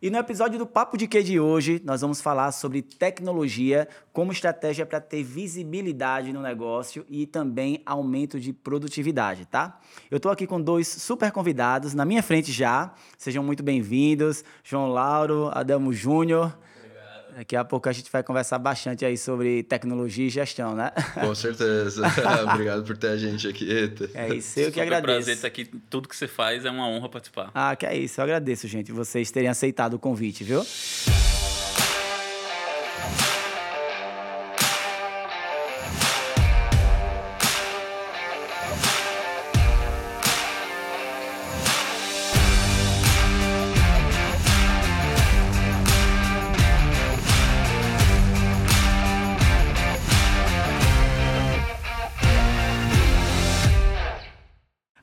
E no episódio do Papo de Que de hoje, nós vamos falar sobre tecnologia como estratégia para ter visibilidade no negócio e também aumento de produtividade, tá? Eu estou aqui com dois super convidados na minha frente já. Sejam muito bem-vindos, João Lauro, Adelmo Júnior. Daqui a pouco a gente vai conversar bastante aí sobre tecnologia e gestão, né? Com certeza. Obrigado por ter a gente aqui. Eita. É isso, eu que agradeço. É um prazer estar aqui. Tudo que você faz é uma honra participar. Ah, que é isso. Eu agradeço, gente, vocês terem aceitado o convite, viu?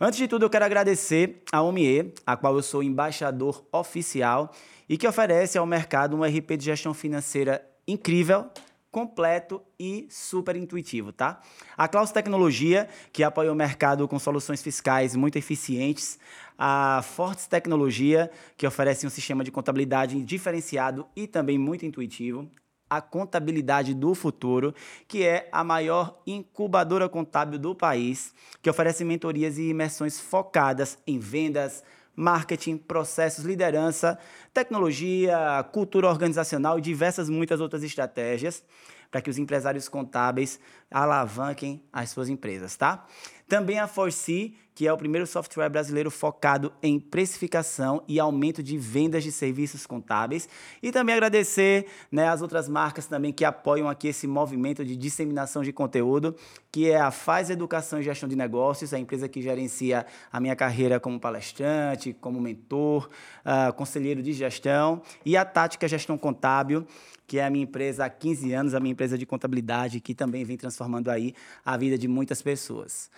Antes de tudo, eu quero agradecer a OMIE, a qual eu sou embaixador oficial e que oferece ao mercado um RP de gestão financeira incrível, completo e super intuitivo, tá? A Klaus Tecnologia, que apoia o mercado com soluções fiscais muito eficientes, a Fortes Tecnologia, que oferece um sistema de contabilidade diferenciado e também muito intuitivo, a Contabilidade do Futuro, que é a maior incubadora contábil do país, que oferece mentorias e imersões focadas em vendas, marketing, processos, liderança, tecnologia, cultura organizacional e diversas muitas outras estratégias para que os empresários contábeis alavanquem as suas empresas, tá? Também a Forci, que é o primeiro software brasileiro focado em precificação e aumento de vendas de serviços contábeis. E também agradecer né, as outras marcas também que apoiam aqui esse movimento de disseminação de conteúdo, que é a Faz Educação e Gestão de Negócios, a empresa que gerencia a minha carreira como palestrante, como mentor, uh, conselheiro de gestão, e a Tática Gestão Contábil, que é a minha empresa há 15 anos, a minha empresa de contabilidade, que também vem transformando aí a vida de muitas pessoas.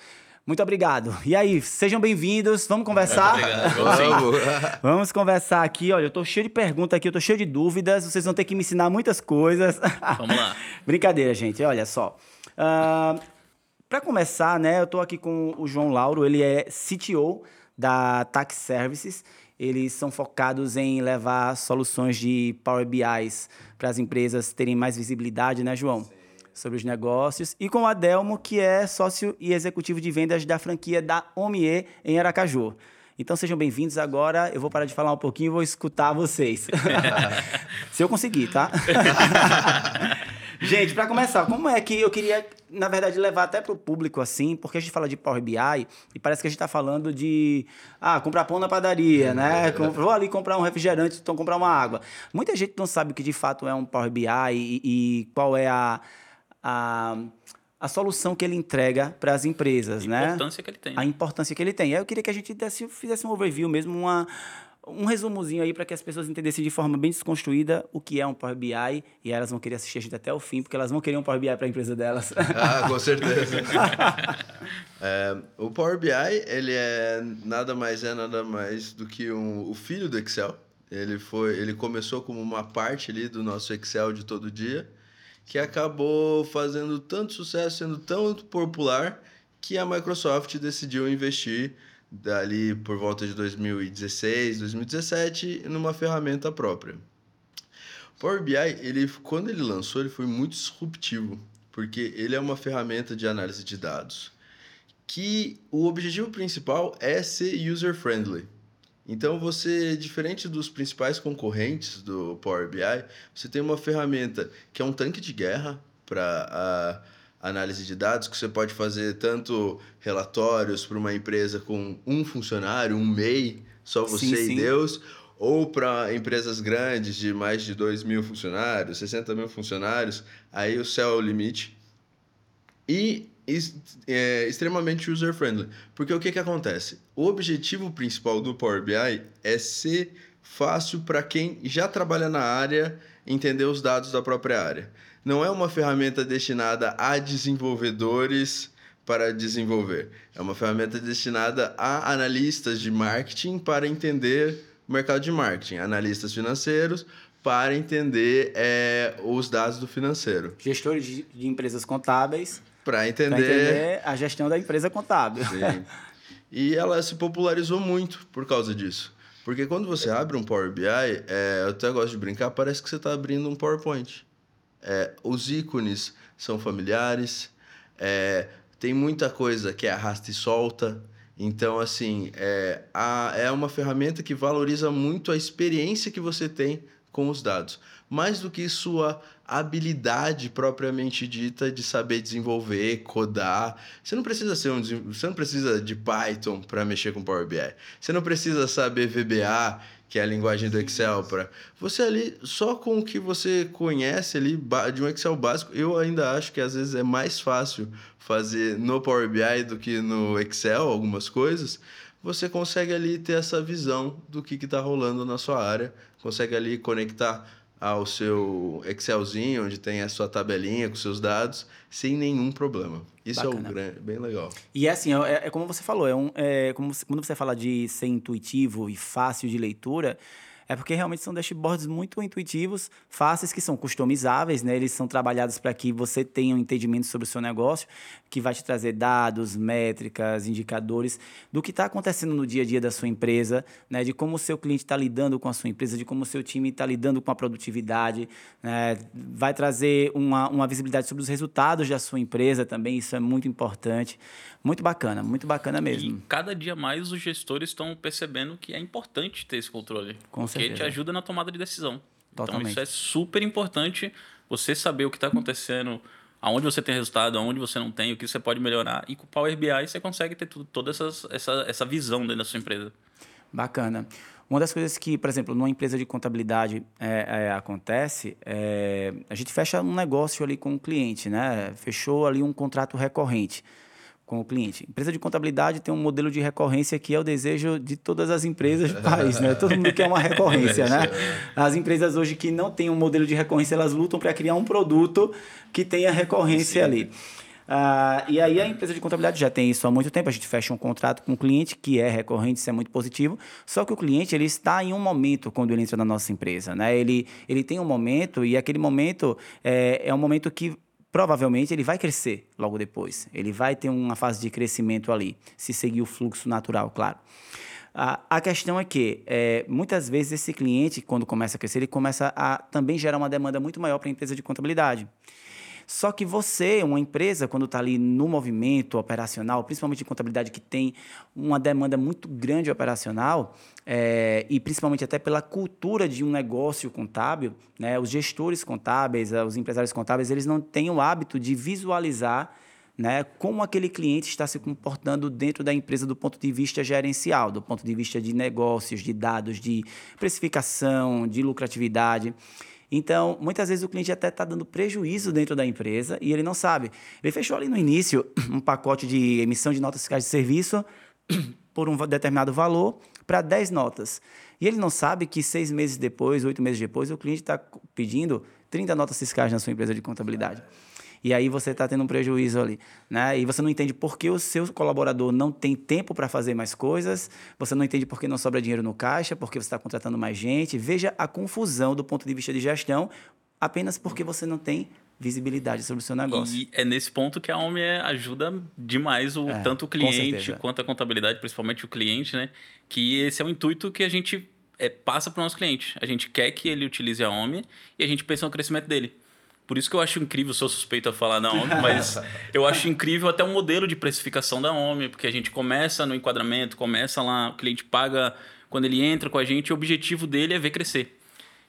Muito obrigado. E aí, sejam bem-vindos. Vamos conversar? Vamos. Vamos conversar aqui. Olha, eu tô cheio de perguntas aqui, eu tô cheio de dúvidas. Vocês vão ter que me ensinar muitas coisas. Vamos lá. Brincadeira, gente. Olha só. Uh, Para começar, né, eu tô aqui com o João Lauro. Ele é CTO da Tax Services. Eles são focados em levar soluções de Power BIs para as empresas terem mais visibilidade, né, João? Sim sobre os negócios, e com o Adelmo, que é sócio e executivo de vendas da franquia da Omie em Aracaju. Então sejam bem-vindos. Agora eu vou parar de falar um pouquinho e vou escutar vocês. Se eu conseguir, tá? gente, para começar, como é que eu queria, na verdade, levar até para o público assim, porque a gente fala de Power BI e parece que a gente está falando de ah, comprar pão na padaria, né? Vou ali comprar um refrigerante, então comprar uma água. Muita gente não sabe o que de fato é um Power BI e, e qual é a a, a solução que ele entrega para as empresas, a né? A importância que ele tem. A importância que ele tem. Aí eu queria que a gente desse, fizesse um overview mesmo, uma, um resumozinho aí para que as pessoas entendessem de forma bem desconstruída o que é um Power BI e elas vão querer assistir a gente até o fim, porque elas vão querer um Power BI para a empresa delas. Ah, com certeza. é, o Power BI, ele é nada mais é nada mais do que um, o filho do Excel. Ele foi, ele começou como uma parte ali do nosso Excel de todo dia que acabou fazendo tanto sucesso, sendo tão popular, que a Microsoft decidiu investir dali por volta de 2016, 2017 numa ferramenta própria. Power BI, ele, quando ele lançou, ele foi muito disruptivo, porque ele é uma ferramenta de análise de dados que o objetivo principal é ser user-friendly. Então você, diferente dos principais concorrentes do Power BI, você tem uma ferramenta que é um tanque de guerra para a análise de dados, que você pode fazer tanto relatórios para uma empresa com um funcionário, um MEI, só você sim, e sim. Deus, ou para empresas grandes de mais de 2 mil funcionários, 60 mil funcionários, aí o céu é o limite. E é, extremamente user-friendly. Porque o que, que acontece? O objetivo principal do Power BI é ser fácil para quem já trabalha na área entender os dados da própria área. Não é uma ferramenta destinada a desenvolvedores para desenvolver. É uma ferramenta destinada a analistas de marketing para entender o mercado de marketing, analistas financeiros para entender é, os dados do financeiro. Gestores de, de empresas contábeis para entender... entender a gestão da empresa contábil. Sim. E ela se popularizou muito por causa disso. Porque quando você abre um Power BI, é, eu até gosto de brincar, parece que você está abrindo um PowerPoint. É, os ícones são familiares, é, tem muita coisa que é arrasta e solta. Então, assim, é, a, é uma ferramenta que valoriza muito a experiência que você tem com os dados. Mais do que sua habilidade propriamente dita de saber desenvolver, codar. Você não precisa ser um você não precisa de Python para mexer com Power BI. Você não precisa saber VBA, que é a linguagem do Excel para você ali só com o que você conhece ali de um Excel básico. Eu ainda acho que às vezes é mais fácil fazer no Power BI do que no Excel algumas coisas. Você consegue ali ter essa visão do que está rolando na sua área, consegue ali conectar ao seu Excelzinho, onde tem a sua tabelinha com seus dados, sem nenhum problema. Isso Bacana. é um grande, bem legal. E é assim, é, é como você falou, é um, é como quando você fala de ser intuitivo e fácil de leitura, é porque realmente são dashboards muito intuitivos, fáceis, que são customizáveis, né? Eles são trabalhados para que você tenha um entendimento sobre o seu negócio, que vai te trazer dados, métricas, indicadores do que está acontecendo no dia a dia da sua empresa, né? De como o seu cliente está lidando com a sua empresa, de como o seu time está lidando com a produtividade, né? Vai trazer uma, uma visibilidade sobre os resultados da sua empresa também, isso é muito importante. Muito bacana, muito bacana mesmo. E cada dia mais os gestores estão percebendo que é importante ter esse controle. Com porque certeza. te ajuda na tomada de decisão. Totalmente. Então isso é super importante você saber o que está acontecendo, aonde você tem resultado, aonde você não tem, o que você pode melhorar. E com o Power BI você consegue ter tudo, toda essas, essa, essa visão dentro da sua empresa. Bacana. Uma das coisas que, por exemplo, numa empresa de contabilidade é, é, acontece, é, a gente fecha um negócio ali com o cliente, né? Fechou ali um contrato recorrente com o cliente. Empresa de contabilidade tem um modelo de recorrência que é o desejo de todas as empresas do país, né? Todo mundo quer uma recorrência, né? As empresas hoje que não têm um modelo de recorrência, elas lutam para criar um produto que tenha recorrência Sim. ali. Ah, e aí a empresa de contabilidade já tem isso há muito tempo. A gente fecha um contrato com o cliente que é recorrente, isso é muito positivo. Só que o cliente ele está em um momento quando ele entra na nossa empresa, né? Ele, ele tem um momento e aquele momento é, é um momento que provavelmente ele vai crescer logo depois. Ele vai ter uma fase de crescimento ali, se seguir o fluxo natural, claro. A, a questão é que, é, muitas vezes, esse cliente, quando começa a crescer, ele começa a também gerar uma demanda muito maior para a empresa de contabilidade. Só que você, uma empresa, quando está ali no movimento operacional, principalmente de contabilidade que tem uma demanda muito grande operacional, é, e principalmente até pela cultura de um negócio contábil, né, os gestores contábeis, eh, os empresários contábeis, eles não têm o hábito de visualizar né, como aquele cliente está se comportando dentro da empresa do ponto de vista gerencial, do ponto de vista de negócios, de dados, de precificação, de lucratividade. Então, muitas vezes o cliente até está dando prejuízo dentro da empresa e ele não sabe. Ele fechou ali no início um pacote de emissão de notas fiscais de serviço por um determinado valor para 10 notas. E ele não sabe que seis meses depois, oito meses depois, o cliente está pedindo 30 notas fiscais na sua empresa de contabilidade e aí você está tendo um prejuízo ali, né? E você não entende por que o seu colaborador não tem tempo para fazer mais coisas, você não entende por que não sobra dinheiro no caixa, porque você está contratando mais gente. Veja a confusão do ponto de vista de gestão, apenas porque você não tem visibilidade sobre o seu negócio. E é nesse ponto que a OMI ajuda demais o, é, tanto o cliente quanto a contabilidade, principalmente o cliente, né? Que esse é o intuito que a gente é, passa para o nosso cliente. A gente quer que ele utilize a OMI e a gente pensa no crescimento dele. Por isso que eu acho incrível, sou suspeito a falar da OMI, mas eu acho incrível até o modelo de precificação da OMI, porque a gente começa no enquadramento, começa lá, o cliente paga quando ele entra com a gente, o objetivo dele é ver crescer.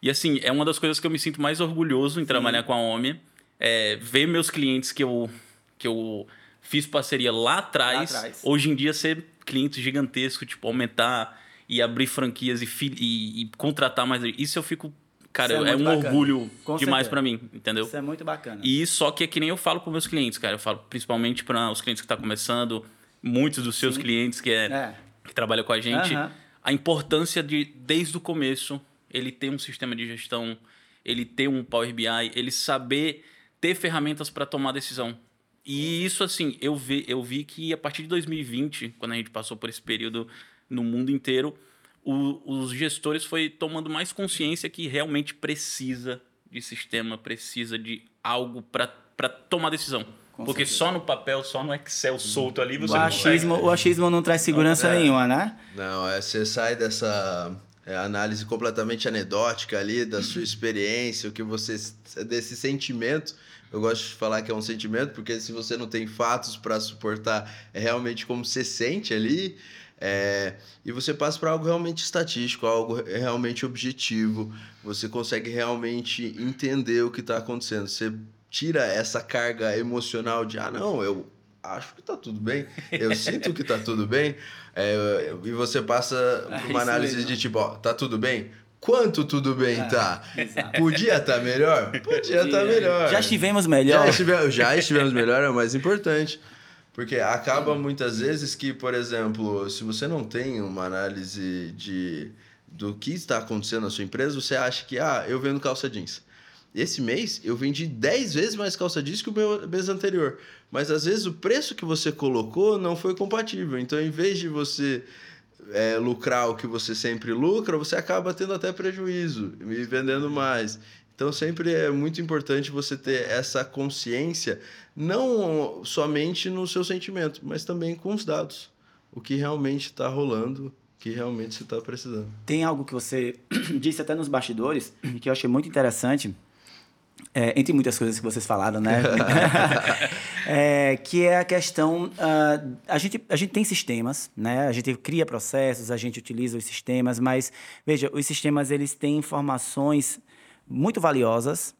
E assim, é uma das coisas que eu me sinto mais orgulhoso em Sim. trabalhar com a OMI, é ver meus clientes que eu, que eu fiz parceria lá atrás, lá atrás. hoje em dia ser cliente gigantesco, tipo, aumentar e abrir franquias e, e, e contratar mais. Isso eu fico Cara, é, é, um bacana. orgulho Com demais para mim, entendeu? Isso é muito bacana. E só que é que nem eu falo para meus clientes, cara. Eu falo principalmente para os clientes que estão tá começando, muitos dos seus Sim. clientes que, é, é, que trabalham com a gente, a importância de, desde o começo, ele ter um sistema de gestão, ele ter um Power BI, ele saber ter ferramentas para tomar decisão. E isso, assim, eu vi, eu vi que a partir de 2020, quando a gente passou por esse período no mundo inteiro, o, os gestores foi tomando mais consciência que realmente precisa de sistema, precisa de algo para tomar decisão. Com Porque certeza. só no papel, só no Excel solto ali, você o achismo, O achismo não traz segurança não, é, nenhuma, né? Não, é, você sai dessa, é, análise completamente anedótica ali da sua experiência, o que você desse sentimento. Eu gosto de falar que é um sentimento, porque se você não tem fatos para suportar, é realmente como você sente ali. É, e você passa para algo realmente estatístico, algo realmente objetivo. Você consegue realmente entender o que está acontecendo. Você tira essa carga emocional de, ah, não, eu acho que está tudo bem, eu sinto que está tudo bem. É, e você passa por uma análise de tipo, ó, tá tudo bem? Quanto tudo bem é, tá? Exato. Podia estar tá melhor? Podia estar tá melhor. Já estivemos melhor. Já estivemos, já estivemos melhor, é o mais importante. Porque acaba muitas vezes que, por exemplo, se você não tem uma análise de, do que está acontecendo na sua empresa, você acha que, ah, eu vendo calça jeans. Esse mês eu vendi 10 vezes mais calça jeans que o meu mês anterior. Mas às vezes o preço que você colocou não foi compatível. Então, em vez de você é, lucrar o que você sempre lucra, você acaba tendo até prejuízo e vendendo mais. Então, sempre é muito importante você ter essa consciência, não somente no seu sentimento, mas também com os dados. O que realmente está rolando, o que realmente você está precisando. Tem algo que você disse até nos bastidores, que eu achei muito interessante, é, entre muitas coisas que vocês falaram, né? é, que é a questão. Uh, a, gente, a gente tem sistemas, né? A gente cria processos, a gente utiliza os sistemas, mas, veja, os sistemas eles têm informações muito valiosas,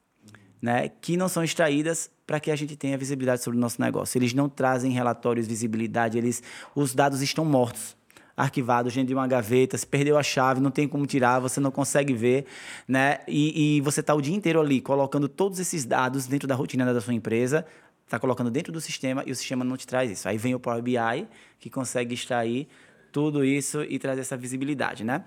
né? Que não são extraídas para que a gente tenha visibilidade sobre o nosso negócio. Eles não trazem relatórios, visibilidade, eles, os dados estão mortos arquivado dentro de uma gaveta, se perdeu a chave, não tem como tirar, você não consegue ver, né? E, e você está o dia inteiro ali colocando todos esses dados dentro da rotina da sua empresa, está colocando dentro do sistema e o sistema não te traz isso. Aí vem o Power BI, que consegue extrair tudo isso e trazer essa visibilidade, né?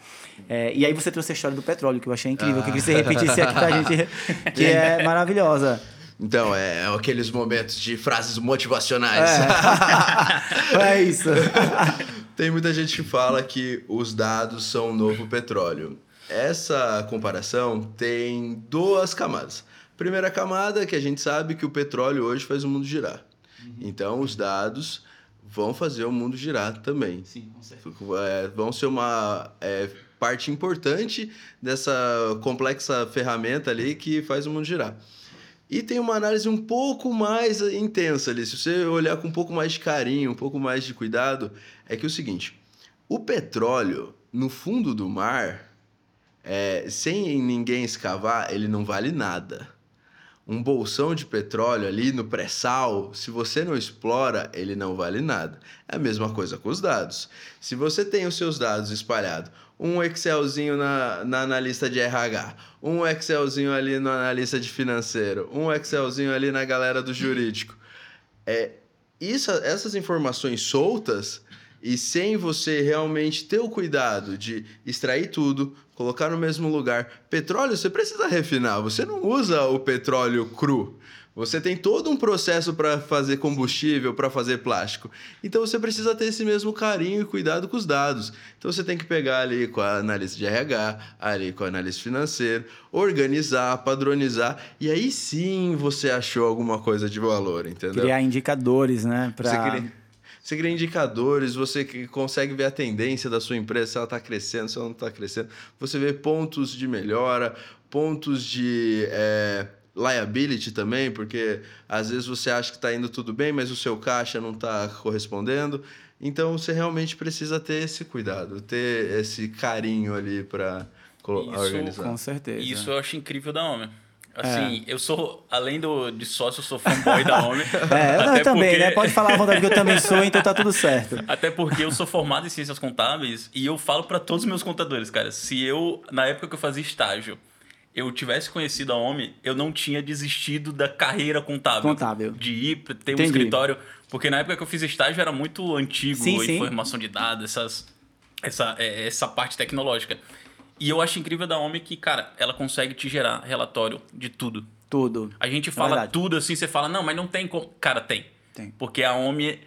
É, e aí você trouxe a história do petróleo, que eu achei incrível, ah. que você repetisse aqui pra gente, que é maravilhosa. Então, é, é aqueles momentos de frases motivacionais. É, é isso. Tem muita gente que fala que os dados são o novo petróleo. Essa comparação tem duas camadas. Primeira camada que a gente sabe que o petróleo hoje faz o mundo girar. Uhum. Então, os dados vão fazer o mundo girar também. Sim, com certeza. É, vão ser uma é, parte importante dessa complexa ferramenta ali que faz o mundo girar. E tem uma análise um pouco mais intensa ali. Se você olhar com um pouco mais de carinho, um pouco mais de cuidado, é que é o seguinte: o petróleo no fundo do mar, é, sem ninguém escavar, ele não vale nada. Um bolsão de petróleo ali no pré-sal, se você não explora, ele não vale nada. É a mesma coisa com os dados. Se você tem os seus dados espalhados, um Excelzinho na, na analista de RH, um Excelzinho ali no analista de financeiro, um Excelzinho ali na galera do jurídico. É, isso, essas informações soltas e sem você realmente ter o cuidado de extrair tudo, colocar no mesmo lugar. Petróleo você precisa refinar, você não usa o petróleo cru. Você tem todo um processo para fazer combustível, para fazer plástico. Então você precisa ter esse mesmo carinho e cuidado com os dados. Então você tem que pegar ali com a análise de RH, ali com a análise financeira, organizar, padronizar e aí sim você achou alguma coisa de valor, entendeu? Criar indicadores, né, para você cria, você cria indicadores, você consegue ver a tendência da sua empresa, se ela está crescendo, se ela não está crescendo. Você vê pontos de melhora, pontos de é, liability também, porque às vezes você acha que está indo tudo bem, mas o seu caixa não está correspondendo. Então você realmente precisa ter esse cuidado, ter esse carinho ali para organizar. Com certeza. Isso eu acho incrível da Homem. Assim, é. eu sou, além do, de sócio, eu sou fanboy da Homem. É, eu, eu também, porque... né? Pode falar a vontade que eu também sou, então tá tudo certo. Até porque eu sou formado em ciências contábeis e eu falo para todos os meus contadores, cara, se eu, na época que eu fazia estágio, eu tivesse conhecido a OMI, eu não tinha desistido da carreira contábil. Contábil. De ir ter Entendi. um escritório. Porque na época que eu fiz estágio era muito antigo, sim, informação sim. de dados, essas, essa, é, essa parte tecnológica. E eu acho incrível da OMI que, cara, ela consegue te gerar relatório de tudo. Tudo. A gente fala é tudo assim, você fala, não, mas não tem como. Cara, tem. Tem. Porque a OMI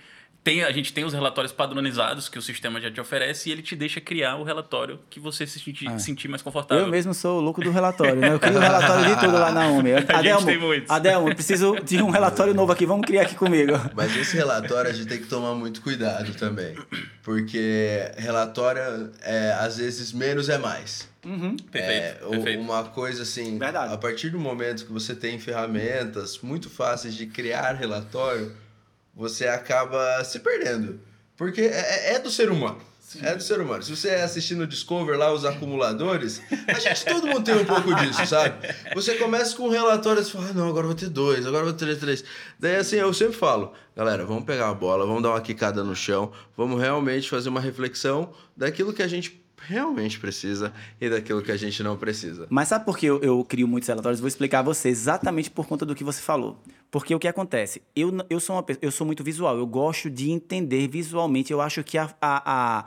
tem, a gente tem os relatórios padronizados que o sistema já te oferece e ele te deixa criar o relatório que você se sentir, ah. sentir mais confortável. Eu mesmo sou o louco do relatório, né? Eu crio o relatório de tudo lá na UME. Adelmo, tem muitos. Adelmo, eu preciso de um relatório novo aqui, vamos criar aqui comigo. Mas esse relatório a gente tem que tomar muito cuidado também. Porque relatório, é, às vezes, menos é mais. Uhum. Perfeito, é, perfeito. Uma coisa assim, Verdade. a partir do momento que você tem ferramentas muito fáceis de criar relatório, você acaba se perdendo. Porque é, é, é do ser humano. Sim. É do ser humano. Se você é assistir no Discover lá os acumuladores, a gente, todo mundo tem um pouco disso, sabe? Você começa com um relatório e fala, ah, não, agora vou ter dois, agora vou ter três. Daí assim, eu sempre falo, galera, vamos pegar a bola, vamos dar uma quicada no chão, vamos realmente fazer uma reflexão daquilo que a gente realmente precisa e daquilo que a gente não precisa. Mas sabe por que eu, eu crio muitos relatórios? Vou explicar a você exatamente por conta do que você falou. Porque o que acontece? Eu, eu, sou, uma, eu sou muito visual, eu gosto de entender visualmente. Eu acho que a, a, a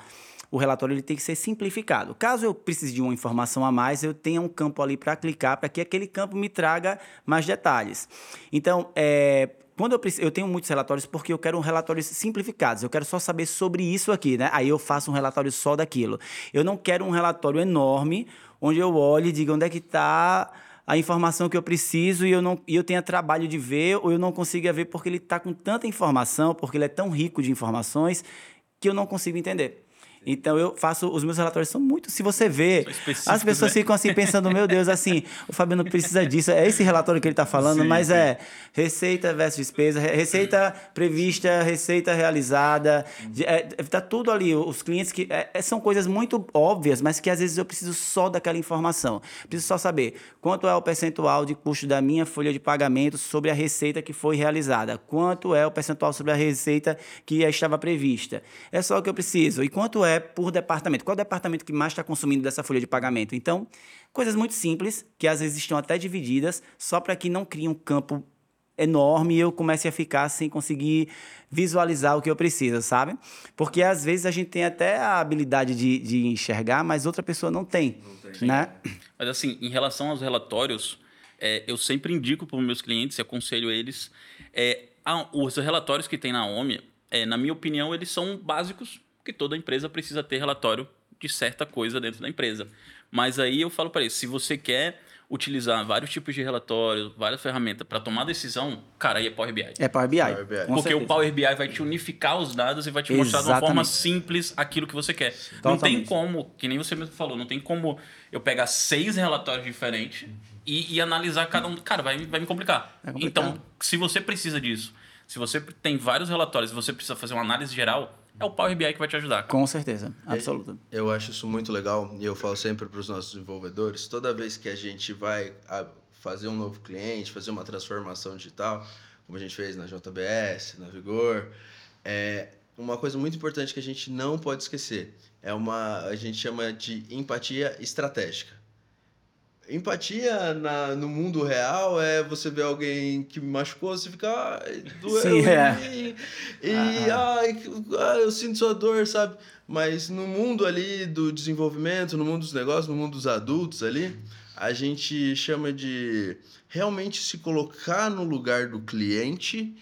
o relatório ele tem que ser simplificado. Caso eu precise de uma informação a mais, eu tenha um campo ali para clicar, para que aquele campo me traga mais detalhes. Então, é, quando eu, eu tenho muitos relatórios porque eu quero um relatórios simplificados. Eu quero só saber sobre isso aqui, né? Aí eu faço um relatório só daquilo. Eu não quero um relatório enorme onde eu olhe e diga onde é que está a informação que eu preciso e eu não e eu tenha trabalho de ver ou eu não consiga ver porque ele está com tanta informação, porque ele é tão rico de informações que eu não consigo entender. Então eu faço, os meus relatórios são muito, se você vê, as pessoas né? ficam assim pensando, meu Deus, assim, o Fabiano precisa disso, é esse relatório que ele está falando, sim, mas sim. é receita versus despesa, receita prevista, receita realizada, é, tá tudo ali, os clientes que é, é, são coisas muito óbvias, mas que às vezes eu preciso só daquela informação, preciso só saber quanto é o percentual de custo da minha folha de pagamento sobre a receita que foi realizada, quanto é o percentual sobre a receita que estava prevista, é só o que eu preciso, e quanto é por departamento. Qual é o departamento que mais está consumindo dessa folha de pagamento? Então, coisas muito simples, que às vezes estão até divididas, só para que não crie um campo enorme e eu comece a ficar sem conseguir visualizar o que eu preciso, sabe? Porque às vezes a gente tem até a habilidade de, de enxergar, mas outra pessoa não tem, não tem. né? Mas assim, em relação aos relatórios, é, eu sempre indico para os meus clientes e aconselho eles, é, a, os relatórios que tem na OMI, é, na minha opinião, eles são básicos porque toda empresa precisa ter relatório de certa coisa dentro da empresa. Mas aí eu falo para eles, se você quer utilizar vários tipos de relatórios, várias ferramentas para tomar decisão, cara, aí é Power BI. É Power BI. Power BI. Porque certeza. o Power BI vai te unificar os dados e vai te mostrar Exatamente. de uma forma simples aquilo que você quer. Totalmente. Não tem como, que nem você mesmo falou, não tem como eu pegar seis relatórios diferentes e, e analisar cada um. Cara, vai, vai me complicar. É então, se você precisa disso, se você tem vários relatórios e você precisa fazer uma análise geral, é o Power BI que vai te ajudar. Com certeza, absoluta. Eu acho isso muito legal e eu falo sempre para os nossos desenvolvedores, toda vez que a gente vai fazer um novo cliente, fazer uma transformação digital, como a gente fez na JBS, na Vigor, é uma coisa muito importante que a gente não pode esquecer é uma a gente chama de empatia estratégica. Empatia na, no mundo real é você ver alguém que me machucou, você fica, ai, doeu Sim, é. e ah. ai, ai, eu sinto sua dor, sabe? Mas no mundo ali do desenvolvimento, no mundo dos negócios, no mundo dos adultos ali, a gente chama de realmente se colocar no lugar do cliente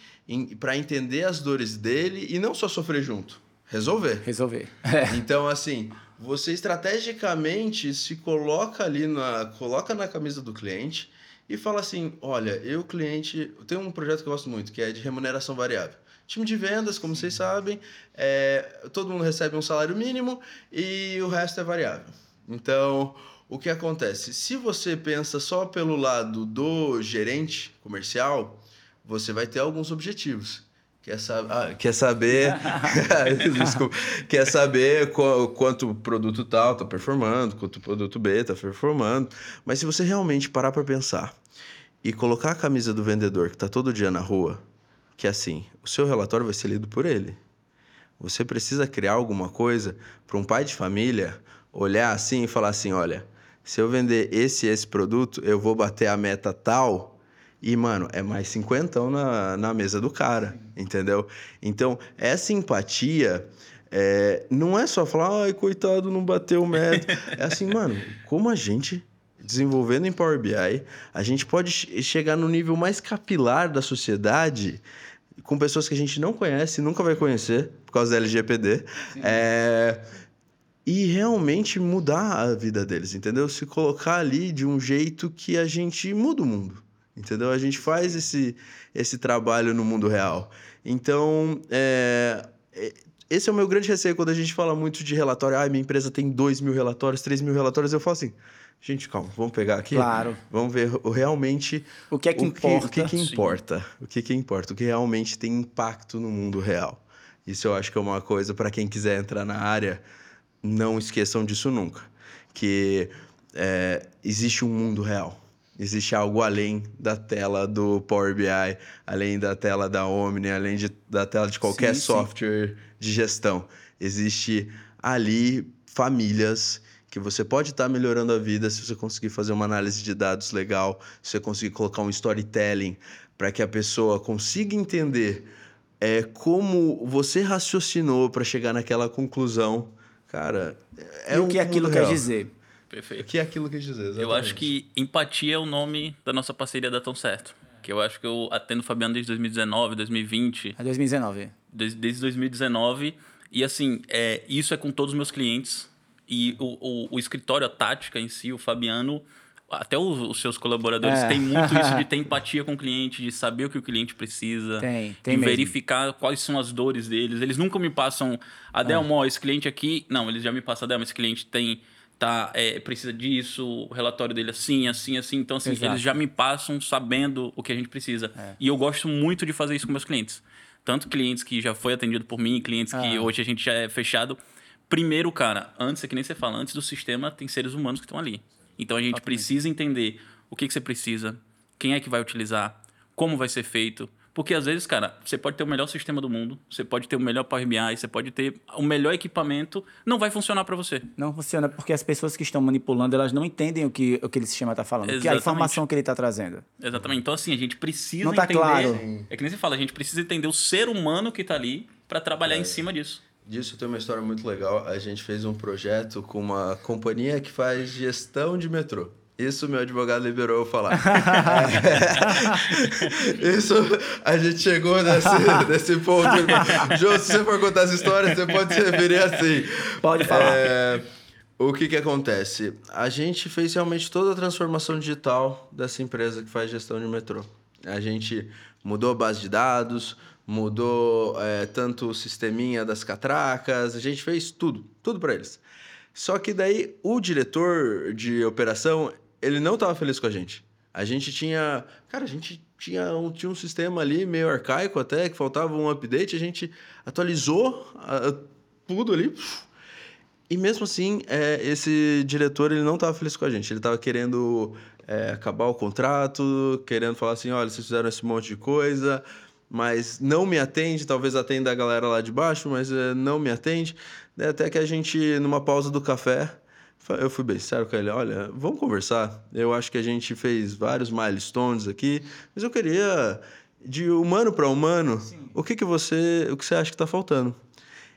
para entender as dores dele e não só sofrer junto, resolver. Resolver. Então, assim, você estrategicamente se coloca ali na coloca na camisa do cliente e fala assim, olha, eu cliente, tem um projeto que eu gosto muito que é de remuneração variável. Time de vendas, como vocês sabem, é, todo mundo recebe um salário mínimo e o resto é variável. Então, o que acontece? Se você pensa só pelo lado do gerente comercial, você vai ter alguns objetivos. Quer, sab ah, quer saber. Desculpa. Quer saber qu quanto o produto tal está performando, quanto o produto B está performando. Mas se você realmente parar para pensar e colocar a camisa do vendedor que está todo dia na rua, que é assim, o seu relatório vai ser lido por ele. Você precisa criar alguma coisa para um pai de família olhar assim e falar assim: olha, se eu vender esse esse produto, eu vou bater a meta tal e, mano, é mais cinquentão na, na mesa do cara, entendeu? Então, essa empatia é, não é só falar, ai, coitado, não bateu o meta. É assim, mano, como a gente, desenvolvendo em Power BI, a gente pode chegar no nível mais capilar da sociedade com pessoas que a gente não conhece, nunca vai conhecer, por causa da LGPD. É, e realmente mudar a vida deles, entendeu? Se colocar ali de um jeito que a gente muda o mundo, entendeu? A gente faz esse, esse trabalho no mundo real. Então, é, é esse é o meu grande receio quando a gente fala muito de relatório. Ah, minha empresa tem 2 mil relatórios, 3 mil relatórios. Eu falo assim, gente, calma, vamos pegar aqui. Claro. Vamos ver o, realmente... O que é que o importa. Que, o que, que importa. O que, que importa. O que realmente tem impacto no mundo real. Isso eu acho que é uma coisa para quem quiser entrar na área, não esqueçam disso nunca. Que é, existe um mundo real. Existe algo além da tela do Power BI, além da tela da Omni, além de, da tela de qualquer sim, software sim. de gestão. Existe ali famílias que você pode estar tá melhorando a vida se você conseguir fazer uma análise de dados legal, se você conseguir colocar um storytelling para que a pessoa consiga entender é, como você raciocinou para chegar naquela conclusão. Cara, é e o que aquilo real. quer dizer? Perfeito. O que é aquilo que dizer? Exatamente. Eu acho que empatia é o nome da nossa parceria da Tão Certo. Que eu acho que eu atendo o Fabiano desde 2019, 2020. É 2019. Desde, desde 2019. E assim, é, isso é com todos os meus clientes. E o, o, o escritório, a tática em si, o Fabiano, até os, os seus colaboradores é. têm muito isso de ter empatia com o cliente, de saber o que o cliente precisa. Tem, tem de mesmo. verificar quais são as dores deles. Eles nunca me passam, Adelmo, é. esse cliente aqui. Não, eles já me passam, Adelmo, esse cliente tem tá, é, precisa disso, o relatório dele assim, assim, assim. Então, assim, Exato. eles já me passam sabendo o que a gente precisa. É. E eu gosto muito de fazer isso com meus clientes. Tanto clientes que já foi atendido por mim, clientes ah. que hoje a gente já é fechado. Primeiro, cara, antes, é que nem você fala, antes do sistema tem seres humanos que estão ali. Então a gente Exatamente. precisa entender o que, que você precisa, quem é que vai utilizar, como vai ser feito, porque às vezes, cara, você pode ter o melhor sistema do mundo, você pode ter o melhor Power BI, você pode ter o melhor equipamento, não vai funcionar para você. Não funciona porque as pessoas que estão manipulando, elas não entendem o que aquele sistema está falando, Exatamente. que a informação que ele está trazendo. Exatamente. Então, assim, a gente precisa não tá entender... claro. É que nem você fala, a gente precisa entender o ser humano que está ali para trabalhar é. em cima disso. Disso tem uma história muito legal. A gente fez um projeto com uma companhia que faz gestão de metrô. Isso meu advogado liberou eu falar. Isso, a gente chegou nesse, nesse ponto. Jô, se você for contar essa história, você pode se referir assim. Pode falar. É, o que que acontece? A gente fez realmente toda a transformação digital dessa empresa que faz gestão de metrô. A gente mudou a base de dados, mudou é, tanto o sisteminha das catracas, a gente fez tudo, tudo para eles. Só que daí o diretor de operação, ele não estava feliz com a gente. A gente tinha. Cara, a gente tinha um, tinha um sistema ali meio arcaico até, que faltava um update, a gente atualizou a, tudo ali. E mesmo assim, é, esse diretor ele não estava feliz com a gente. Ele estava querendo é, acabar o contrato, querendo falar assim: olha, vocês fizeram esse monte de coisa, mas não me atende. Talvez atenda a galera lá de baixo, mas é, não me atende. Até que a gente, numa pausa do café, eu fui bem sério com ele, olha, vamos conversar. Eu acho que a gente fez vários milestones aqui, mas eu queria de humano para humano, Sim. o que que você, o que você acha que está faltando?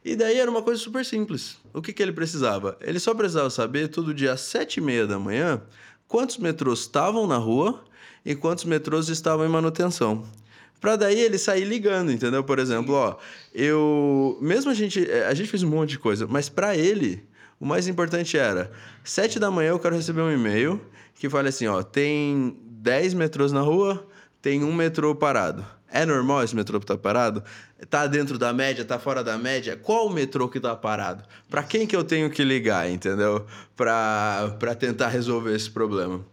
E daí era uma coisa super simples. O que que ele precisava? Ele só precisava saber todo dia às sete e meia da manhã quantos metrôs estavam na rua e quantos metrôs estavam em manutenção. Para daí ele sair ligando, entendeu? Por exemplo, ó, eu mesmo a gente a gente fez um monte de coisa, mas para ele o mais importante era, sete da manhã eu quero receber um e-mail que fale assim, ó, tem 10 metrôs na rua, tem um metrô parado. É normal esse metrô estar tá parado? Tá dentro da média, tá fora da média? Qual o metrô que tá parado? Para quem que eu tenho que ligar, entendeu? Para tentar resolver esse problema.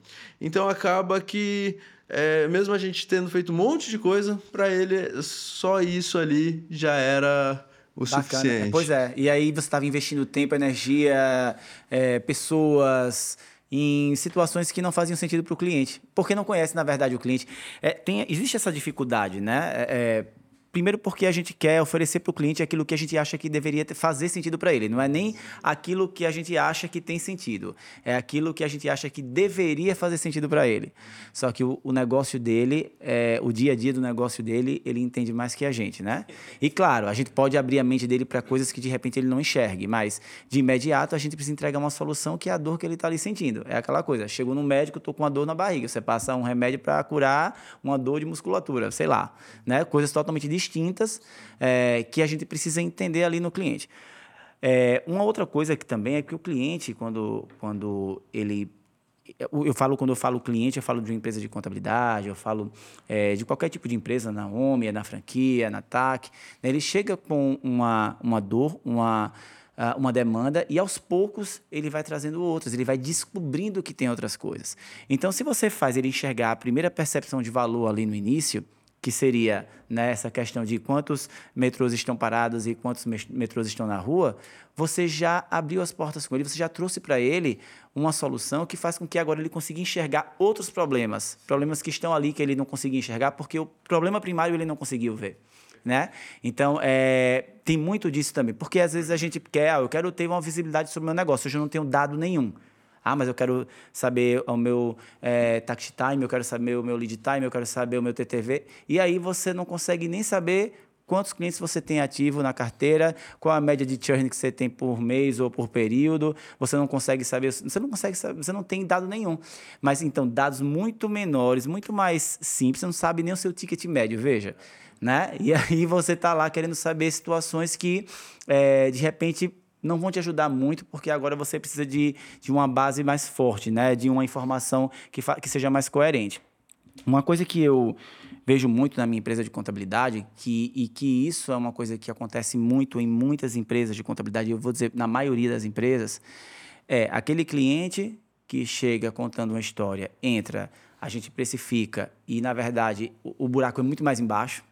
Então acaba que é, mesmo a gente tendo feito um monte de coisa, para ele só isso ali já era o Bacana. suficiente. Pois é. E aí você estava investindo tempo, energia, é, pessoas em situações que não faziam sentido para o cliente, porque não conhece na verdade o cliente. É, tem, existe essa dificuldade, né? É, é Primeiro porque a gente quer oferecer para o cliente aquilo que a gente acha que deveria fazer sentido para ele. Não é nem aquilo que a gente acha que tem sentido. É aquilo que a gente acha que deveria fazer sentido para ele. Só que o, o negócio dele, é, o dia a dia do negócio dele, ele entende mais que a gente, né? E claro, a gente pode abrir a mente dele para coisas que de repente ele não enxergue, mas de imediato a gente precisa entregar uma solução que é a dor que ele está ali sentindo. É aquela coisa, chegou no médico, estou com uma dor na barriga. Você passa um remédio para curar uma dor de musculatura, sei lá, né? Coisas totalmente distintas distintas é, que a gente precisa entender ali no cliente. É, uma outra coisa que também é que o cliente, quando, quando ele eu falo quando eu falo cliente, eu falo de uma empresa de contabilidade, eu falo é, de qualquer tipo de empresa, na OMI, na franquia, na TAC. Né? Ele chega com uma, uma dor, uma, ah, uma demanda e aos poucos ele vai trazendo outras, ele vai descobrindo que tem outras coisas. Então, se você faz ele enxergar a primeira percepção de valor ali no início, que seria né, essa questão de quantos metrôs estão parados e quantos metrôs estão na rua, você já abriu as portas com ele, você já trouxe para ele uma solução que faz com que agora ele consiga enxergar outros problemas, problemas que estão ali que ele não conseguia enxergar porque o problema primário ele não conseguiu ver. Né? Então, é, tem muito disso também, porque às vezes a gente quer, ah, eu quero ter uma visibilidade sobre o meu negócio, hoje eu não tenho dado nenhum. Ah, mas eu quero saber o meu é, tax time, eu quero saber o meu lead time, eu quero saber o meu TTV. E aí você não consegue nem saber quantos clientes você tem ativo na carteira, qual a média de churn que você tem por mês ou por período. Você não consegue saber, você não consegue saber, você não tem dado nenhum. Mas então, dados muito menores, muito mais simples, você não sabe nem o seu ticket médio, veja. Né? E aí você está lá querendo saber situações que, é, de repente, não vão te ajudar muito, porque agora você precisa de, de uma base mais forte, né? de uma informação que, que seja mais coerente. Uma coisa que eu vejo muito na minha empresa de contabilidade, que, e que isso é uma coisa que acontece muito em muitas empresas de contabilidade, eu vou dizer na maioria das empresas, é aquele cliente que chega contando uma história, entra, a gente precifica e, na verdade, o, o buraco é muito mais embaixo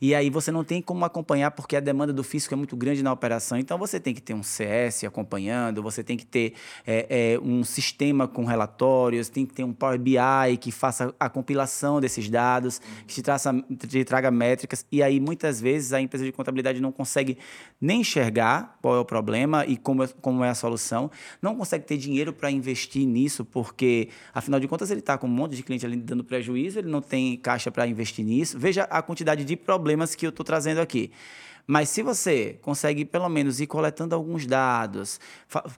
e aí você não tem como acompanhar porque a demanda do físico é muito grande na operação. Então você tem que ter um CS acompanhando, você tem que ter é, é, um sistema com relatórios, tem que ter um Power BI que faça a compilação desses dados, que te, traça, te traga métricas. E aí muitas vezes a empresa de contabilidade não consegue nem enxergar qual é o problema e como é, como é a solução, não consegue ter dinheiro para investir nisso, porque afinal de contas ele está com um monte de cliente ali dando prejuízo, ele não tem caixa para investir nisso. Veja a quantidade de problemas problemas que eu estou trazendo aqui. Mas se você consegue, pelo menos, ir coletando alguns dados,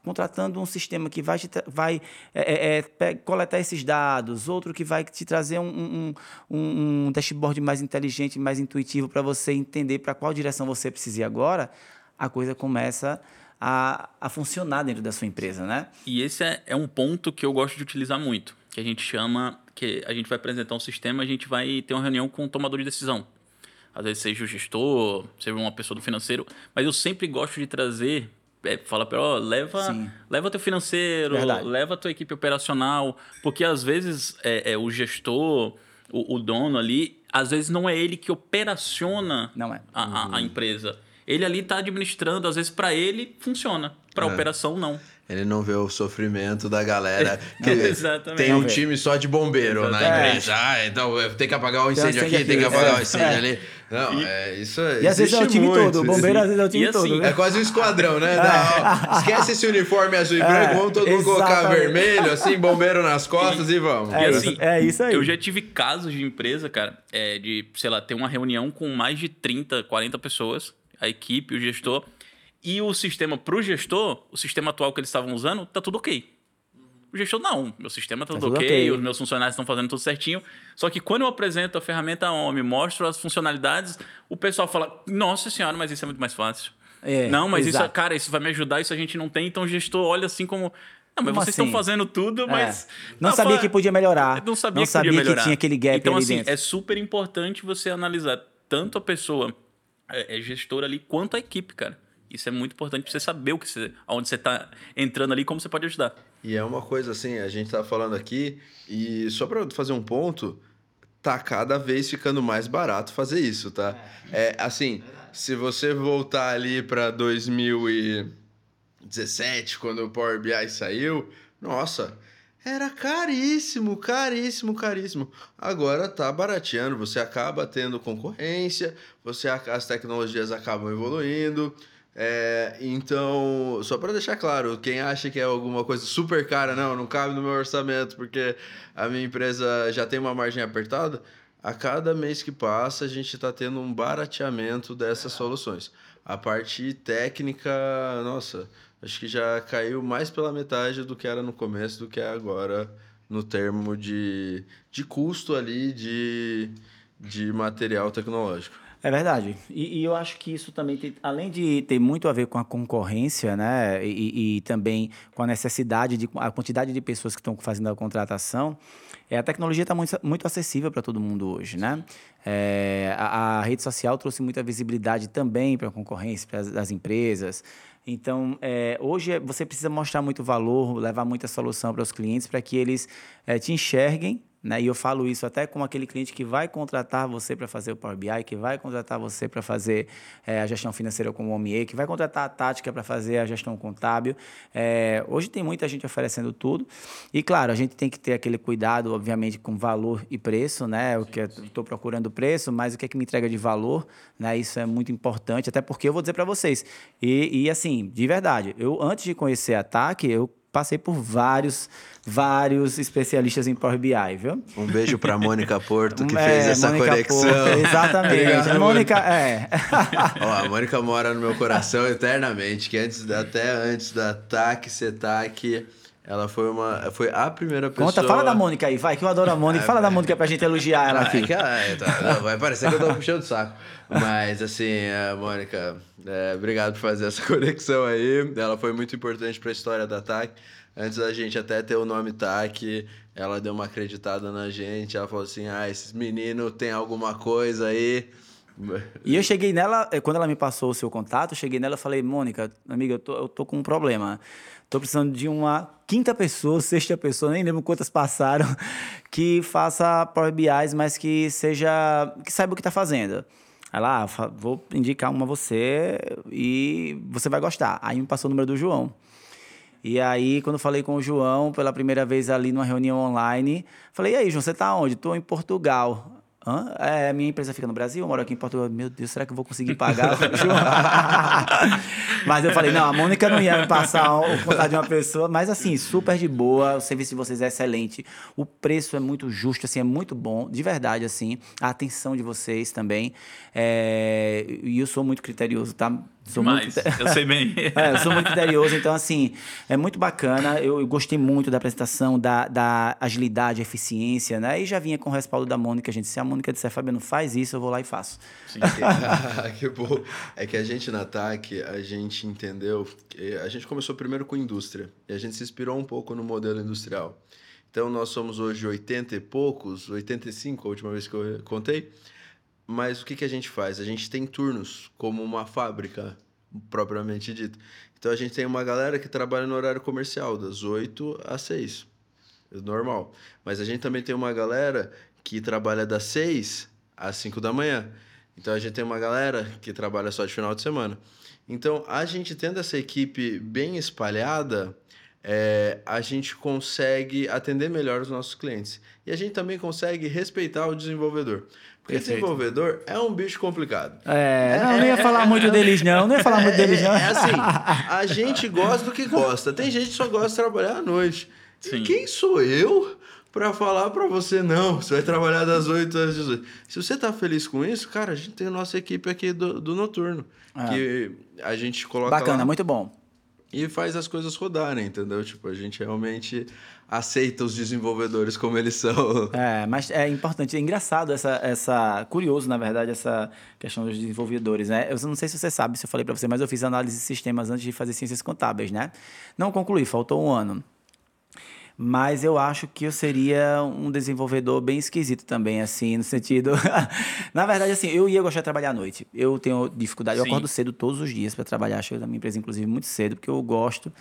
contratando um sistema que vai, vai é, é, é coletar esses dados, outro que vai te trazer um, um, um, um dashboard mais inteligente, mais intuitivo para você entender para qual direção você precisa ir agora, a coisa começa a, a funcionar dentro da sua empresa, né? E esse é, é um ponto que eu gosto de utilizar muito, que a gente chama, que a gente vai apresentar um sistema, a gente vai ter uma reunião com o tomador de decisão às vezes seja o gestor, seja uma pessoa do financeiro, mas eu sempre gosto de trazer é, fala para ó, leva leva teu financeiro Verdade. leva tua equipe operacional porque às vezes é, é o gestor o, o, dono ali às vezes não é ele que operaciona não é. a, a, a empresa ele ali está administrando às vezes para ele funciona para a é. operação não ele não vê o sofrimento da galera que tem um time só de bombeiro Exatamente. na empresa. Ah, então tem que apagar o incêndio aqui, tem que apagar o é. incêndio ali. Não, e, é isso E às vezes é o time muito, todo, o bombeiro às vezes é o time assim, todo. É quase um esquadrão, né? Não, esquece esse uniforme azul e branco, vamos todo mundo colocar vermelho, assim, bombeiro nas costas e, e vamos. É, assim, é isso aí. Eu já tive casos de empresa, cara, é, de, sei lá, ter uma reunião com mais de 30, 40 pessoas, a equipe, o gestor e o sistema para o gestor, o sistema atual que eles estavam usando, tá tudo ok. O gestor, não, meu sistema tá, tá tudo, okay, okay, os meus funcionários estão fazendo tudo certinho. Só que quando eu apresento a ferramenta OMI, mostro as funcionalidades, o pessoal fala: Nossa senhora, mas isso é muito mais fácil. É, não, mas exato. isso, cara, isso vai me ajudar, isso a gente não tem. Então o gestor olha assim como. Não, mas como vocês assim? estão fazendo tudo, é. mas. É. Não, não, sabia que podia melhorar. Não sabia, não que, sabia que melhorar. tinha aquele gap então, assim, dentro. É super importante você analisar tanto a pessoa é, é gestora ali quanto a equipe, cara. Isso é muito importante para você saber o que você, aonde você está entrando ali e como você pode ajudar. E é uma coisa assim, a gente tá falando aqui, e só para fazer um ponto, tá cada vez ficando mais barato fazer isso, tá? É, é assim, se você voltar ali para 2017, quando o Power BI saiu, nossa, era caríssimo, caríssimo, caríssimo. Agora tá barateando, você acaba tendo concorrência, você as tecnologias acabam evoluindo. É, então, só para deixar claro, quem acha que é alguma coisa super cara, não, não cabe no meu orçamento porque a minha empresa já tem uma margem apertada, a cada mês que passa a gente está tendo um barateamento dessas soluções. A parte técnica, nossa, acho que já caiu mais pela metade do que era no começo do que é agora no termo de, de custo ali de, de material tecnológico. É verdade. E, e, eu acho que isso também tem, além de ter muito a ver com a concorrência, né? E, e também com a necessidade de a quantidade de pessoas que estão fazendo a contratação, é, a tecnologia está muito, muito acessível para todo mundo hoje, né? É, a, a, rede social trouxe muita visibilidade também para a concorrência, para as empresas. Então, é, hoje você precisa mostrar muito valor, levar muita solução para os clientes para que eles é, te enxerguem né? E eu falo isso até com aquele cliente que vai contratar você para fazer o Power BI, que vai contratar você para fazer é, a gestão financeira com o OMIE, que vai contratar a tática para fazer a gestão contábil. É, hoje tem muita gente oferecendo tudo. E, claro, a gente tem que ter aquele cuidado, obviamente, com valor e preço, né? O que estou procurando preço, mas o que é que me entrega de valor, né? Isso é muito importante, até porque eu vou dizer para vocês. E, e, assim, de verdade, eu antes de conhecer a TAC, eu passei por vários, vários especialistas em Power BI, viu? Um beijo para Mônica Porto, que é, fez essa Mônica conexão. Porto, exatamente. a Mônica, é. Ó, a Mônica mora no meu coração eternamente, que antes, até antes da TAC, CETAC... Ela foi uma. Foi a primeira pessoa. Conta, fala da Mônica aí, vai, que eu adoro a Mônica. É, fala da Mônica pra gente elogiar ela aqui. É, tá, vai parecer que eu tô puxando o saco. Mas, assim, a Mônica, é, obrigado por fazer essa conexão aí. Ela foi muito importante pra história da TAC. Antes da gente até ter o nome TAC, ela deu uma acreditada na gente. Ela falou assim: ah, esses meninos tem alguma coisa aí. E eu cheguei nela, eh, quando ela me passou o seu contato, eu cheguei nela e falei: Mônica, amiga, eu tô, eu tô com um problema. Tô precisando de uma quinta pessoa, sexta pessoa, nem lembro quantas passaram, que faça Power BI, mas que seja. que saiba o que está fazendo. Ela, ah, vou indicar uma a você e você vai gostar. Aí me passou o número do João. E aí, quando eu falei com o João, pela primeira vez ali numa reunião online, falei, e aí, João, você está onde? Estou em Portugal. Hã? É, minha empresa fica no Brasil, eu moro aqui em Portugal. Meu Deus, será que eu vou conseguir pagar? mas eu falei, não, a Mônica não ia me passar o contato de uma pessoa, mas assim, super de boa, o serviço de vocês é excelente, o preço é muito justo, assim, é muito bom, de verdade, assim, a atenção de vocês também. É... E eu sou muito criterioso, tá? Sou Demais, muito... eu sei bem. é, eu sou muito criterioso, então, assim, é muito bacana. Eu, eu, gostei muito da apresentação, da, da agilidade, eficiência, né? E já vinha com o respaldo da Mônica, gente. Se a Mônica disser, Fabiano, faz isso, eu vou lá e faço. Sim, que bom. É que a gente na TAC, a gente entendeu. a gente começou primeiro com indústria. E a gente se inspirou um pouco no modelo industrial. Então, nós somos hoje 80 e poucos, 85, a última vez que eu contei. Mas o que, que a gente faz? A gente tem turnos, como uma fábrica, propriamente dito. Então a gente tem uma galera que trabalha no horário comercial, das 8 às 6. É normal. Mas a gente também tem uma galera que trabalha das 6 às 5 da manhã. Então a gente tem uma galera que trabalha só de final de semana. Então a gente tendo essa equipe bem espalhada, é, a gente consegue atender melhor os nossos clientes. E a gente também consegue respeitar o desenvolvedor. Porque desenvolvedor é um bicho complicado. É, não, não ia falar muito deles, não. Não ia falar muito deles, não. É, é assim, a gente gosta do que gosta. Tem gente que só gosta de trabalhar à noite. Sim. E quem sou eu para falar para você, não, você vai trabalhar das 8 às 18. Se você tá feliz com isso, cara, a gente tem a nossa equipe aqui do, do Noturno. É. Que a gente coloca Bacana, lá, muito bom. E faz as coisas rodarem, entendeu? Tipo, a gente realmente aceita os desenvolvedores como eles são. É, mas é importante, é engraçado essa, essa curioso, na verdade, essa questão dos desenvolvedores, né? Eu não sei se você sabe, se eu falei para você, mas eu fiz análise de sistemas antes de fazer ciências contábeis, né? Não concluí, faltou um ano mas eu acho que eu seria um desenvolvedor bem esquisito também, assim, no sentido. Na verdade, assim, eu ia gostar de trabalhar à noite. Eu tenho dificuldade, Sim. eu acordo cedo todos os dias para trabalhar, chego da minha empresa, inclusive, muito cedo, porque eu gosto,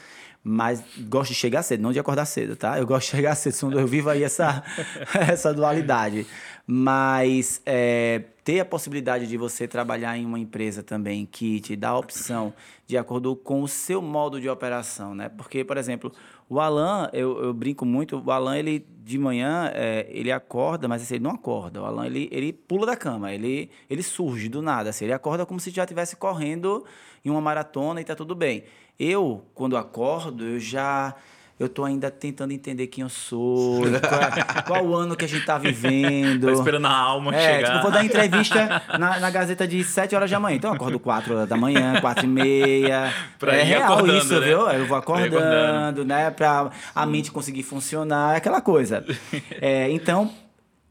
mas gosto de chegar cedo, não de acordar cedo, tá? Eu gosto de chegar cedo, eu vivo aí essa, essa dualidade. Mas é, ter a possibilidade de você trabalhar em uma empresa também que te dá a opção de acordo com o seu modo de operação, né? Porque, por exemplo, o Alan, eu, eu brinco muito, o Alan, ele de manhã, é, ele acorda, mas assim, ele não acorda. O Alan, ele, ele pula da cama, ele, ele surge do nada. Assim, ele acorda como se já estivesse correndo em uma maratona e tá tudo bem. Eu, quando acordo, eu já eu tô ainda tentando entender quem eu sou, qual, qual ano que a gente tá vivendo. Tô esperando a alma é, chegar. Tipo, vou dar entrevista na, na Gazeta de 7 horas da manhã. Então eu acordo 4 horas da manhã, 4 e meia. Pra é real isso, né? viu? Eu vou acordando, acordando, né? Pra a mente conseguir funcionar, aquela coisa. É, então,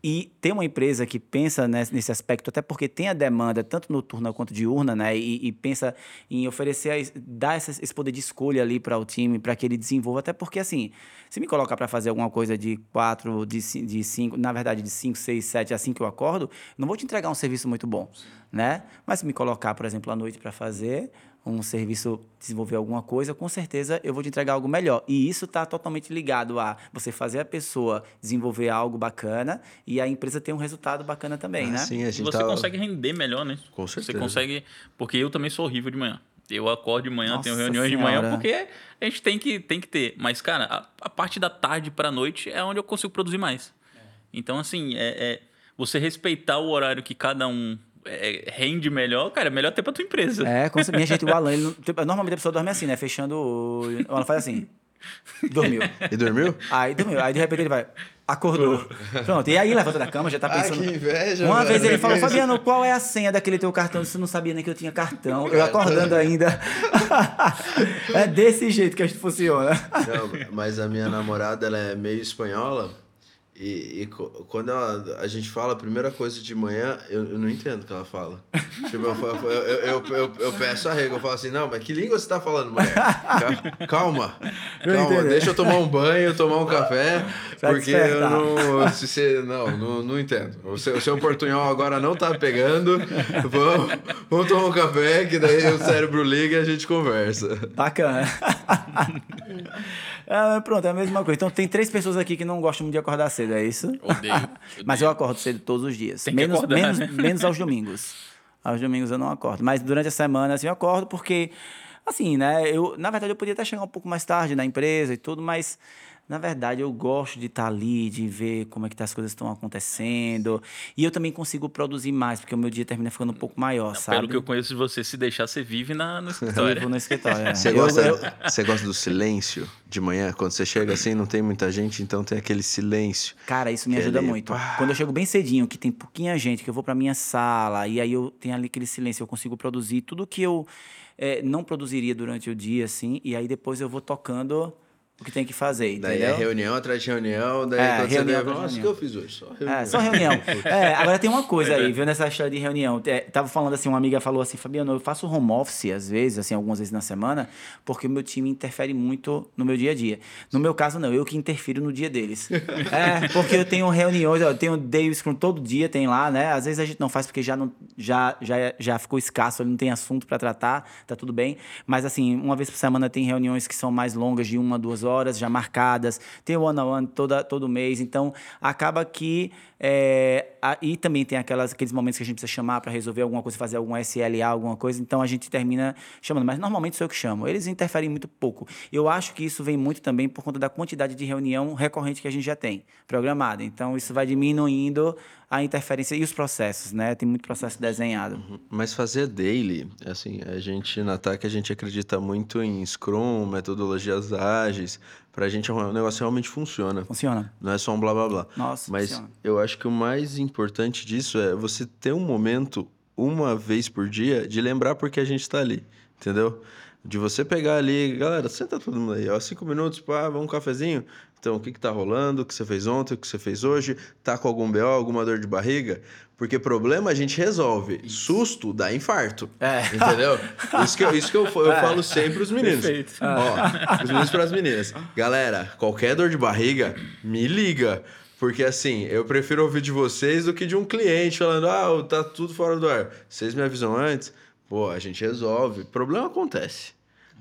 e ter uma empresa que pensa nesse aspecto, até porque tem a demanda, tanto noturna quanto diurna, né? E, e pensa em oferecer, dar esse poder de escolha ali para o time, para que ele desenvolva. Até porque, assim, se me colocar para fazer alguma coisa de quatro, de, de cinco, na verdade, de cinco, seis, sete, assim que eu acordo, não vou te entregar um serviço muito bom, né? Mas se me colocar, por exemplo, à noite para fazer, um serviço, desenvolver alguma coisa, com certeza eu vou te entregar algo melhor. E isso está totalmente ligado a você fazer a pessoa desenvolver algo bacana e a empresa ter um resultado bacana também, ah, né? Sim, a gente você tá... consegue render melhor, né? Com certeza. Você consegue, porque eu também sou horrível de manhã. Eu acordo de manhã, Nossa tenho reuniões senhora. de manhã, porque a gente tem que, tem que ter. Mas, cara, a, a parte da tarde para a noite é onde eu consigo produzir mais. É. Então, assim, é, é você respeitar o horário que cada um é, rende melhor, cara, é melhor ter pra tua empresa. É, com minha gente, o Alan, ele, tipo, normalmente a pessoa dorme assim, né? Fechando o. O Alan faz assim. Dormiu. E dormiu? Aí dormiu. Aí de repente ele vai. Acordou. Pronto. E aí levanta da cama, já tá pensando. Ah, que inveja. Uma velho, vez ele falou, Fabiano, qual é a senha daquele teu cartão? Você não sabia nem que eu tinha cartão. Eu acordando ainda. é desse jeito que a gente funciona. Não, mas a minha namorada, ela é meio espanhola. E, e, quando ela, a gente fala a primeira coisa de manhã, eu, eu não entendo o que ela fala. tipo, eu, eu, eu, eu, peço a regra, eu falo assim, não, mas que língua você tá falando, mulher? Calma, calma, deixa eu tomar um banho, tomar um café, porque eu não, se você, não, não, não entendo. O seu, o seu portunhol agora não tá pegando, vamos, vamos tomar um café, que daí o cérebro liga e a gente conversa. Bacana. Ah, pronto, é a mesma coisa. Então tem três pessoas aqui que não gostam de acordar cedo, é isso? Odeio. odeio. Mas eu acordo cedo todos os dias. Tem menos, acordar, menos, né? menos aos domingos. Aos domingos eu não acordo. Mas durante a semana, assim, eu acordo porque, assim, né? Eu, na verdade, eu podia até chegar um pouco mais tarde na empresa e tudo, mas na verdade, eu gosto de estar ali, de ver como é que as coisas estão acontecendo. E eu também consigo produzir mais, porque o meu dia termina ficando um pouco maior, sabe? Pelo que eu conheço de você, se deixar, você vive na, no escritório. Vivo no escritório, é. Você, gosta, eu, você gosta do silêncio de manhã? Quando você chega assim, não tem muita gente, então tem aquele silêncio. Cara, isso me ajuda ali, muito. Pá. Quando eu chego bem cedinho, que tem pouquinha gente, que eu vou pra minha sala, e aí eu tenho ali aquele silêncio, eu consigo produzir tudo que eu é, não produziria durante o dia, assim, e aí depois eu vou tocando o que tem que fazer, daí entendeu? Daí é reunião atrás de reunião, daí é, reunião você nossa, o que eu fiz hoje? Só reunião. É, só reunião. é, agora tem uma coisa aí, viu, nessa história de reunião. É, tava falando assim, uma amiga falou assim, Fabiano, eu faço home office às vezes, assim, algumas vezes na semana, porque o meu time interfere muito no meu dia a dia. No meu caso, não, eu que interfiro no dia deles. é, porque eu tenho reuniões, eu tenho day scrum todo dia, tem lá, né? Às vezes a gente não faz porque já, não, já, já, já ficou escasso, não tem assunto para tratar, tá tudo bem. Mas assim, uma vez por semana tem reuniões que são mais longas, de uma, duas horas, já marcadas tem o one on one toda, todo mês, então acaba que é, a, e também tem aquelas, aqueles momentos que a gente precisa chamar para resolver alguma coisa, fazer algum SLA, alguma coisa, então a gente termina chamando, mas normalmente sou eu que chamo. Eles interferem muito pouco. Eu acho que isso vem muito também por conta da quantidade de reunião recorrente que a gente já tem programada. Então isso vai diminuindo a interferência e os processos, né? Tem muito processo desenhado. Uhum. Mas fazer daily, assim, a gente na TAC a gente acredita muito em Scrum, metodologias ágeis. Pra gente o negócio realmente funciona. Funciona. Não é só um blá blá blá. Nossa, Mas funciona. eu acho que o mais importante disso é você ter um momento, uma vez por dia, de lembrar porque a gente está ali. Entendeu? De você pegar ali, galera, senta todo mundo aí, ó, cinco minutos, pá, vamos um cafezinho. Então, o que está rolando? O que você fez ontem? O que você fez hoje? Tá com algum BO, alguma dor de barriga? Porque problema a gente resolve. Susto dá infarto. É. Entendeu? Isso que, eu, isso que eu, eu é. falo sempre pros meninos. Perfeito. Ó, os meninos para as meninas. Galera, qualquer dor de barriga, me liga. Porque assim, eu prefiro ouvir de vocês do que de um cliente falando, ah, tá tudo fora do ar. Vocês me avisam antes, pô, a gente resolve. Problema acontece.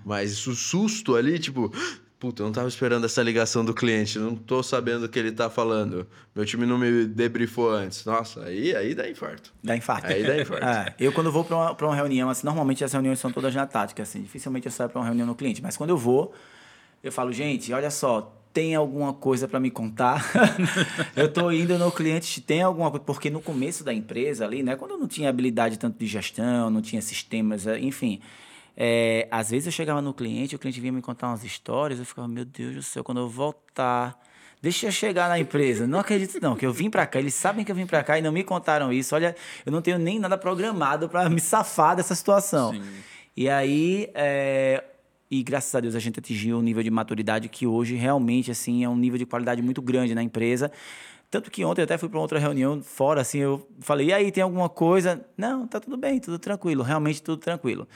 Mas o susto ali, tipo, Puta, eu não tava esperando essa ligação do cliente, não tô sabendo o que ele tá falando. Meu time não me debriefou antes. Nossa, aí, aí dá infarto. Dá infarto. Aí dá infarto. É, eu, quando vou para uma, uma reunião, assim, normalmente as reuniões são todas na tática, assim, dificilmente eu saio para uma reunião no cliente. Mas quando eu vou, eu falo, gente, olha só, tem alguma coisa para me contar? eu tô indo no cliente, tem alguma coisa. Porque no começo da empresa ali, né, quando eu não tinha habilidade tanto de gestão, não tinha sistemas, enfim é, às vezes eu chegava no cliente, o cliente vinha me contar umas histórias, eu ficava, meu Deus do céu, quando eu voltar, deixa eu chegar na empresa. Não acredito não, que eu vim para cá, eles sabem que eu vim para cá e não me contaram isso. Olha, eu não tenho nem nada programado para me safar dessa situação. Sim. E aí, é, e graças a Deus a gente atingiu um nível de maturidade que hoje realmente assim é um nível de qualidade muito grande na empresa Tanto que ontem eu até fui para outra reunião fora, assim, eu falei, e aí, tem alguma coisa? Não, tá tudo bem, tudo tranquilo, realmente tudo tranquilo.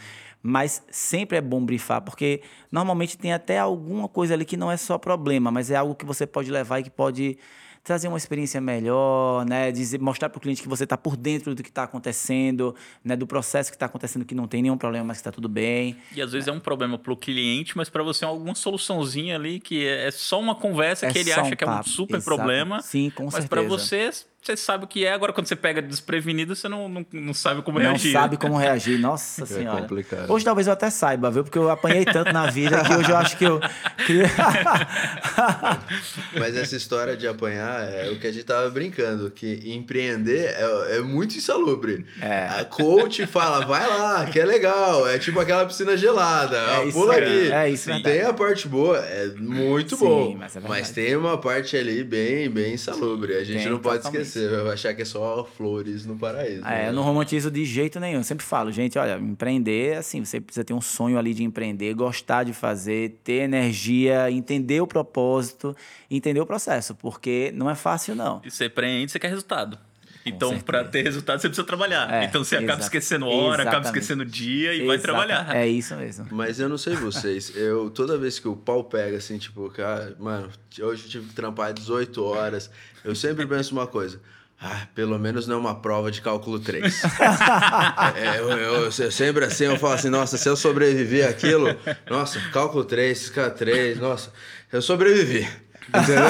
Mas sempre é bom brifar, porque normalmente tem até alguma coisa ali que não é só problema, mas é algo que você pode levar e que pode trazer uma experiência melhor, né? Dizer, mostrar para o cliente que você está por dentro do que está acontecendo, né? Do processo que está acontecendo, que não tem nenhum problema, mas que está tudo bem. E às vezes é, é um problema para o cliente, mas para você é alguma soluçãozinha ali que é só uma conversa é que ele acha um que é um super Exato. problema. Sim, com mas certeza. Mas para você você sabe o que é, agora quando você pega desprevenido, você não, não, não sabe como não reagir. Não sabe como reagir, nossa é senhora. Complicado. Hoje talvez eu até saiba, viu? Porque eu apanhei tanto na vida que hoje eu acho que eu. Mas essa história de apanhar é o que a gente tava brincando, que empreender é, é muito insalubre. É. A coach fala, vai lá, que é legal. É tipo aquela piscina gelada. É pula aqui. É isso, Tem a parte boa, é muito Sim, bom. Mas, é mas, tem uma parte ali bem, bem insalubre. A gente tem, não pode totalmente. esquecer você vai achar que é só flores no paraíso. É, né? eu não romantizo de jeito nenhum. Eu sempre falo, gente, olha, empreender, assim, você precisa ter um sonho ali de empreender, gostar de fazer, ter energia, entender o propósito, entender o processo, porque não é fácil, não. E você empreende, você quer resultado. Então, para ter resultado, você precisa trabalhar. É, então, você acaba esquecendo hora, acaba esquecendo dia e vai trabalhar. É isso mesmo. Mas eu não sei vocês. Eu, toda vez que o pau pega, assim, tipo, cara, mano, hoje eu tive que trampar 18 horas. Eu sempre penso uma coisa. Ah, pelo menos não é uma prova de cálculo 3. é, eu, eu, eu, sempre assim, eu falo assim, nossa, se eu sobreviver aquilo, nossa, cálculo 3, K3, nossa, eu sobrevivi. Entendeu?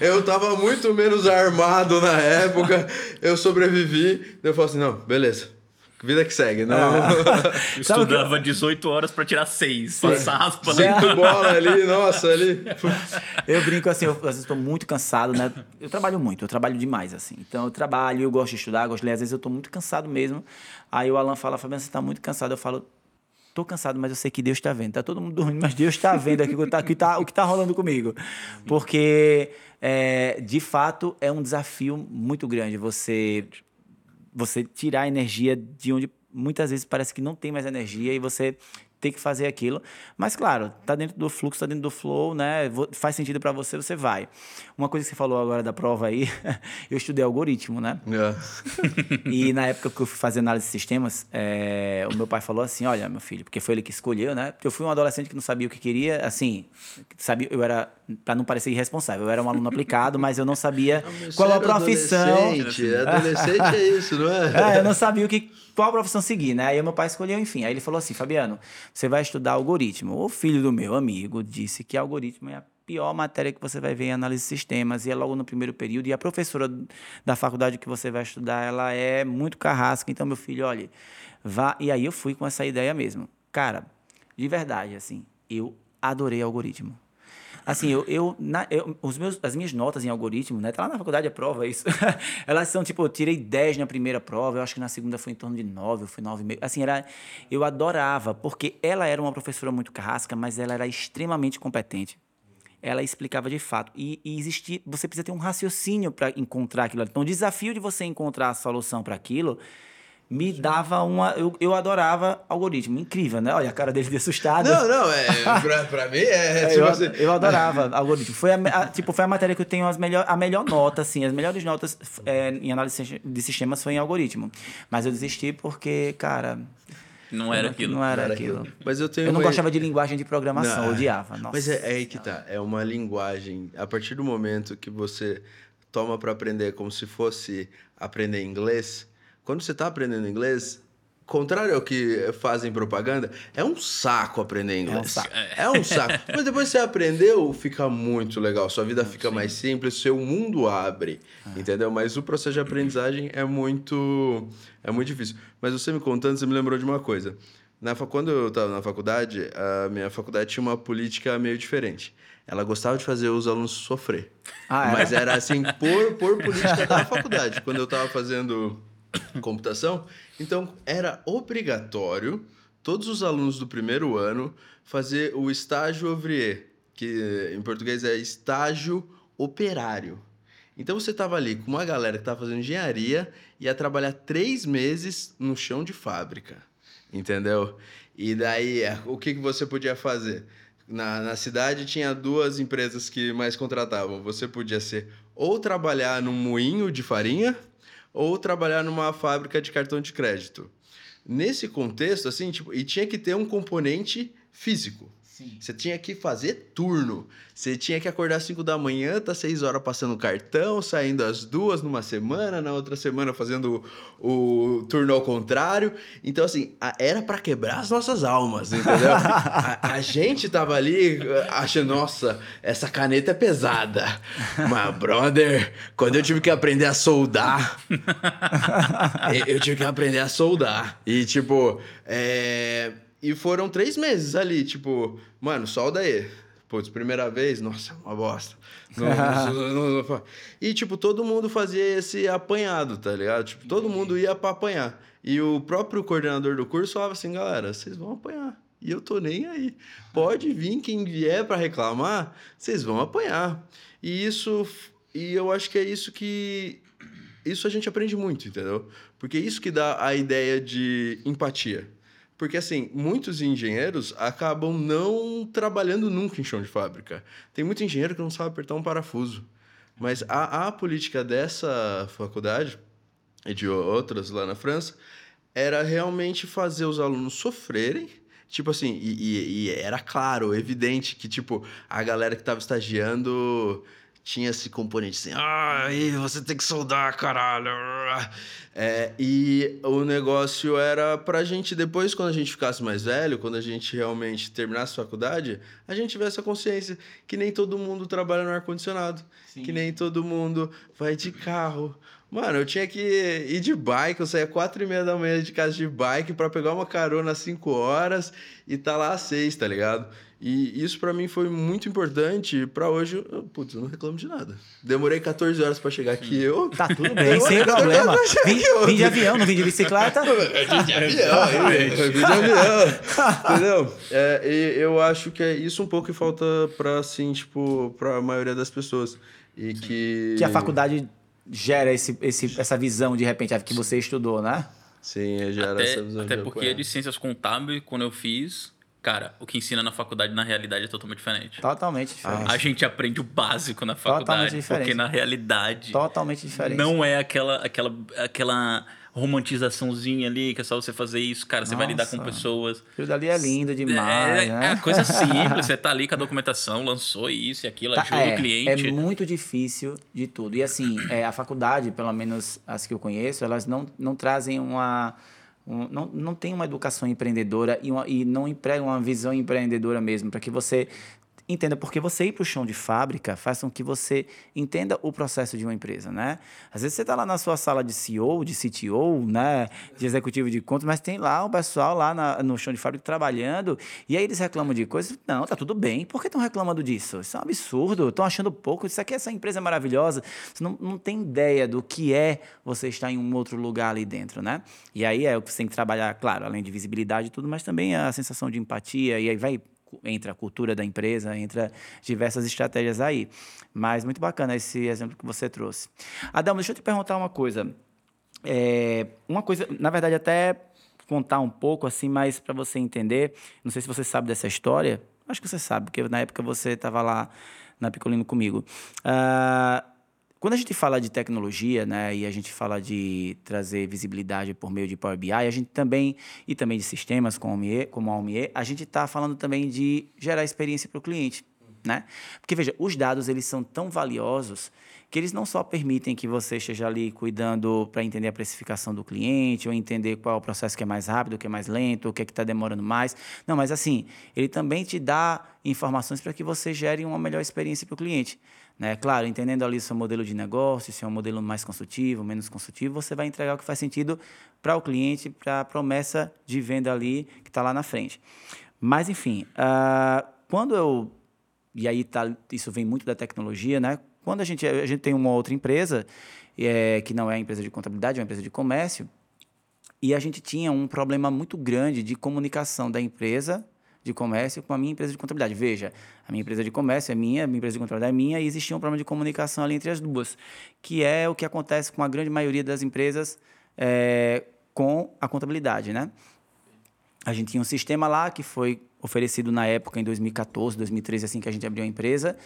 Eu tava muito menos armado na época, eu sobrevivi, eu falo assim, não, beleza, Vida que segue, né? Ah. Estudava 18 horas para tirar 6. Passar. Cinco bolas ali, nossa, ali. Eu brinco assim, eu às vezes estou muito cansado, né? Eu trabalho muito, eu trabalho demais, assim. Então eu trabalho, eu gosto de estudar, gosto de ler, às vezes eu estou muito cansado mesmo. Aí o Alan fala, Fabiano, você está muito cansado. Eu falo, tô cansado, mas eu sei que Deus está vendo. Tá todo mundo dormindo, mas Deus está vendo aqui, tá, tá, o que está rolando comigo. Porque, é, de fato, é um desafio muito grande você você tirar a energia de onde muitas vezes parece que não tem mais energia e você ter que fazer aquilo. Mas, claro, tá dentro do fluxo, tá dentro do flow, né? Faz sentido para você, você vai. Uma coisa que você falou agora da prova aí, eu estudei algoritmo, né? É. e na época que eu fui fazer análise de sistemas, é, o meu pai falou assim: olha, meu filho, porque foi ele que escolheu, né? Eu fui um adolescente que não sabia o que queria, assim, sabia, eu era, para não parecer irresponsável, eu era um aluno aplicado, mas eu não sabia qual a profissão. Adolescente, adolescente é isso, não é? é? Eu não sabia o que, qual profissão seguir, né? Aí meu pai escolheu, enfim. Aí ele falou assim: Fabiano, você vai estudar algoritmo. O filho do meu amigo disse que algoritmo é a pior matéria que você vai ver em análise de sistemas, e é logo no primeiro período, e a professora da faculdade que você vai estudar, ela é muito carrasca, então, meu filho, olha, vá... E aí eu fui com essa ideia mesmo. Cara, de verdade, assim, eu adorei algoritmo. Assim, eu, eu, na, eu, os meus, as minhas notas em algoritmo, né? Tá lá na faculdade a prova, é isso. Elas são, tipo, eu tirei 10 na primeira prova, eu acho que na segunda foi em torno de 9, foi 9,5. Assim, era, eu adorava, porque ela era uma professora muito carrasca, mas ela era extremamente competente. Ela explicava de fato. E, e existia, você precisa ter um raciocínio para encontrar aquilo. Então, o desafio de você encontrar a solução para aquilo me dava uma. Eu, eu adorava algoritmo. Incrível, né? Olha a cara dele de assustado. Não, não, é. Pra, pra mim é. é tipo eu, assim... eu adorava algoritmo. Foi a, a, tipo, foi a matéria que eu tenho as melhor, a melhor nota, assim. As melhores notas é, em análise de sistemas foi em algoritmo. Mas eu desisti porque, cara. Não era aquilo. Não era, não era aquilo. aquilo. Mas eu tenho. Eu não uma... gostava de linguagem de programação, não, odiava. Nossa. Mas é, é aí que tá. É uma linguagem. A partir do momento que você toma para aprender como se fosse aprender inglês quando você está aprendendo inglês, contrário ao que fazem propaganda, é um saco aprender inglês. É um saco. É um saco. Mas depois você aprendeu, fica muito legal. Sua vida fica Sim. mais simples, seu mundo abre. É. Entendeu? Mas o processo de aprendizagem é muito, é muito difícil. Mas você me contando, você me lembrou de uma coisa. Na, quando eu estava na faculdade, a minha faculdade tinha uma política meio diferente. Ela gostava de fazer os alunos sofrer. Ah, é? Mas era assim, por, por política da faculdade. Quando eu estava fazendo computação. Então, era obrigatório todos os alunos do primeiro ano fazer o estágio ouvrier, que em português é estágio operário. Então você estava ali com uma galera que estava fazendo engenharia e ia trabalhar três meses no chão de fábrica, entendeu? E daí, o que, que você podia fazer? na, na cidade tinha duas empresas que mais contratavam. Você podia ser ou trabalhar num moinho de farinha ou trabalhar numa fábrica de cartão de crédito. Nesse contexto, assim, tipo, e tinha que ter um componente físico. Sim. Você tinha que fazer turno. Você tinha que acordar às 5 da manhã, tá 6 horas passando cartão, saindo às duas numa semana, na outra semana fazendo o, o turno ao contrário. Então, assim, a, era para quebrar as nossas almas, entendeu? a, a, gente tava ali eh, achando, nossa, essa caneta é pesada. Mas, brother, quando eu tive que aprender a soldar, eu, eu tive que aprender a soldar. E, tipo, é e foram três meses ali, tipo, mano, solda aí. Putz, primeira vez, nossa, uma bosta. Não, não, não, e, tipo, todo mundo fazia esse apanhado, tá ligado? Tipo, todo mundo ia pra apanhar. E o próprio coordenador do curso falava assim, galera, vocês vão apanhar. E eu tô nem aí. Pode vir quem vier para reclamar, vocês vão apanhar. E isso, e eu acho que é isso que isso a gente aprende muito, entendeu? Porque é isso que dá a ideia de empatia. Porque, assim, muitos engenheiros acabam não trabalhando nunca em chão de fábrica. Tem muito engenheiro que não sabe apertar um parafuso. Mas a, a política dessa faculdade e de outras lá na França era realmente fazer os alunos sofrerem. Tipo assim, e, e, e era claro, evidente que, tipo, a galera que estava estagiando tinha esse componente assim, ah, você tem que soldar, caralho. É, e o negócio era pra gente, depois, quando a gente ficasse mais velho, quando a gente realmente terminasse a faculdade, a gente tivesse a consciência que nem todo mundo trabalha no ar-condicionado, que nem todo mundo vai de carro. Mano, eu tinha que ir de bike, eu saía quatro e meia da manhã de casa de bike para pegar uma carona às cinco horas e tá lá às seis, tá ligado? E isso para mim foi muito importante. Para hoje, eu, putz, eu não reclamo de nada. Demorei 14 horas para chegar aqui. Eu... Tá tudo bem, sem problema. Vim, vim, de avião, não vim de bicicleta. vim de avião, vim de avião. Entendeu? É, eu acho que é isso um pouco que falta para assim, tipo, para a maioria das pessoas. E que. Que a faculdade gera esse, esse, essa visão, de repente, que você estudou, né? Sim, gera até, essa visão. Até porque é de ciências contábeis, quando eu fiz, Cara, o que ensina na faculdade, na realidade, é totalmente diferente. Totalmente diferente. A gente aprende o básico na faculdade. Totalmente diferente. Porque na realidade. Totalmente diferente. Não é aquela, aquela, aquela romantizaçãozinha ali, que é só você fazer isso, cara, você Nossa. vai lidar com pessoas. Aquilo dali é lindo demais. É, né? é coisa simples, você tá ali com a documentação, lançou isso e aquilo, tá, ajuda é, o cliente. É muito difícil de tudo. E assim, é, a faculdade, pelo menos as que eu conheço, elas não, não trazem uma um, não, não tem uma educação empreendedora e, uma, e não emprega uma visão empreendedora mesmo, para que você entenda, porque você ir para o chão de fábrica faz com que você entenda o processo de uma empresa, né? Às vezes você está lá na sua sala de CEO, de CTO, né? De executivo de contas, mas tem lá o pessoal lá na, no chão de fábrica trabalhando e aí eles reclamam de coisas. Não, tá tudo bem. Por que estão reclamando disso? Isso é um absurdo. Estão achando pouco. Isso aqui, essa empresa é maravilhosa. Você não, não tem ideia do que é você estar em um outro lugar ali dentro, né? E aí é o que você tem que trabalhar, claro, além de visibilidade e tudo, mas também a sensação de empatia e aí vai entra a cultura da empresa, entra diversas estratégias aí. Mas muito bacana esse exemplo que você trouxe. Adão, deixa eu te perguntar uma coisa. É, uma coisa, na verdade, até contar um pouco assim, mas para você entender, não sei se você sabe dessa história, acho que você sabe, porque na época você estava lá na Picolino comigo. Uh, quando a gente fala de tecnologia, né, e a gente fala de trazer visibilidade por meio de Power BI, a gente também, e também de sistemas como, OMIE, como a a gente está falando também de gerar experiência para o cliente. Né? Porque, veja, os dados eles são tão valiosos que eles não só permitem que você esteja ali cuidando para entender a precificação do cliente, ou entender qual é o processo que é mais rápido, o que é mais lento, o que é que está demorando mais. Não, mas assim, ele também te dá informações para que você gere uma melhor experiência para o cliente. Né? Claro, entendendo ali seu modelo de negócio, se é um modelo mais consultivo, menos consultivo, você vai entregar o que faz sentido para o cliente, para a promessa de venda ali que está lá na frente. Mas, enfim, uh, quando eu. E aí tá, isso vem muito da tecnologia, né? Quando a gente, a gente tem uma outra empresa, é, que não é empresa de contabilidade, é uma empresa de comércio, e a gente tinha um problema muito grande de comunicação da empresa de comércio com a minha empresa de contabilidade. Veja, a minha empresa de comércio é minha, a minha empresa de contabilidade é minha, e existia um problema de comunicação ali entre as duas, que é o que acontece com a grande maioria das empresas é, com a contabilidade, né? A gente tinha um sistema lá que foi oferecido na época, em 2014, 2013, assim que a gente abriu a empresa,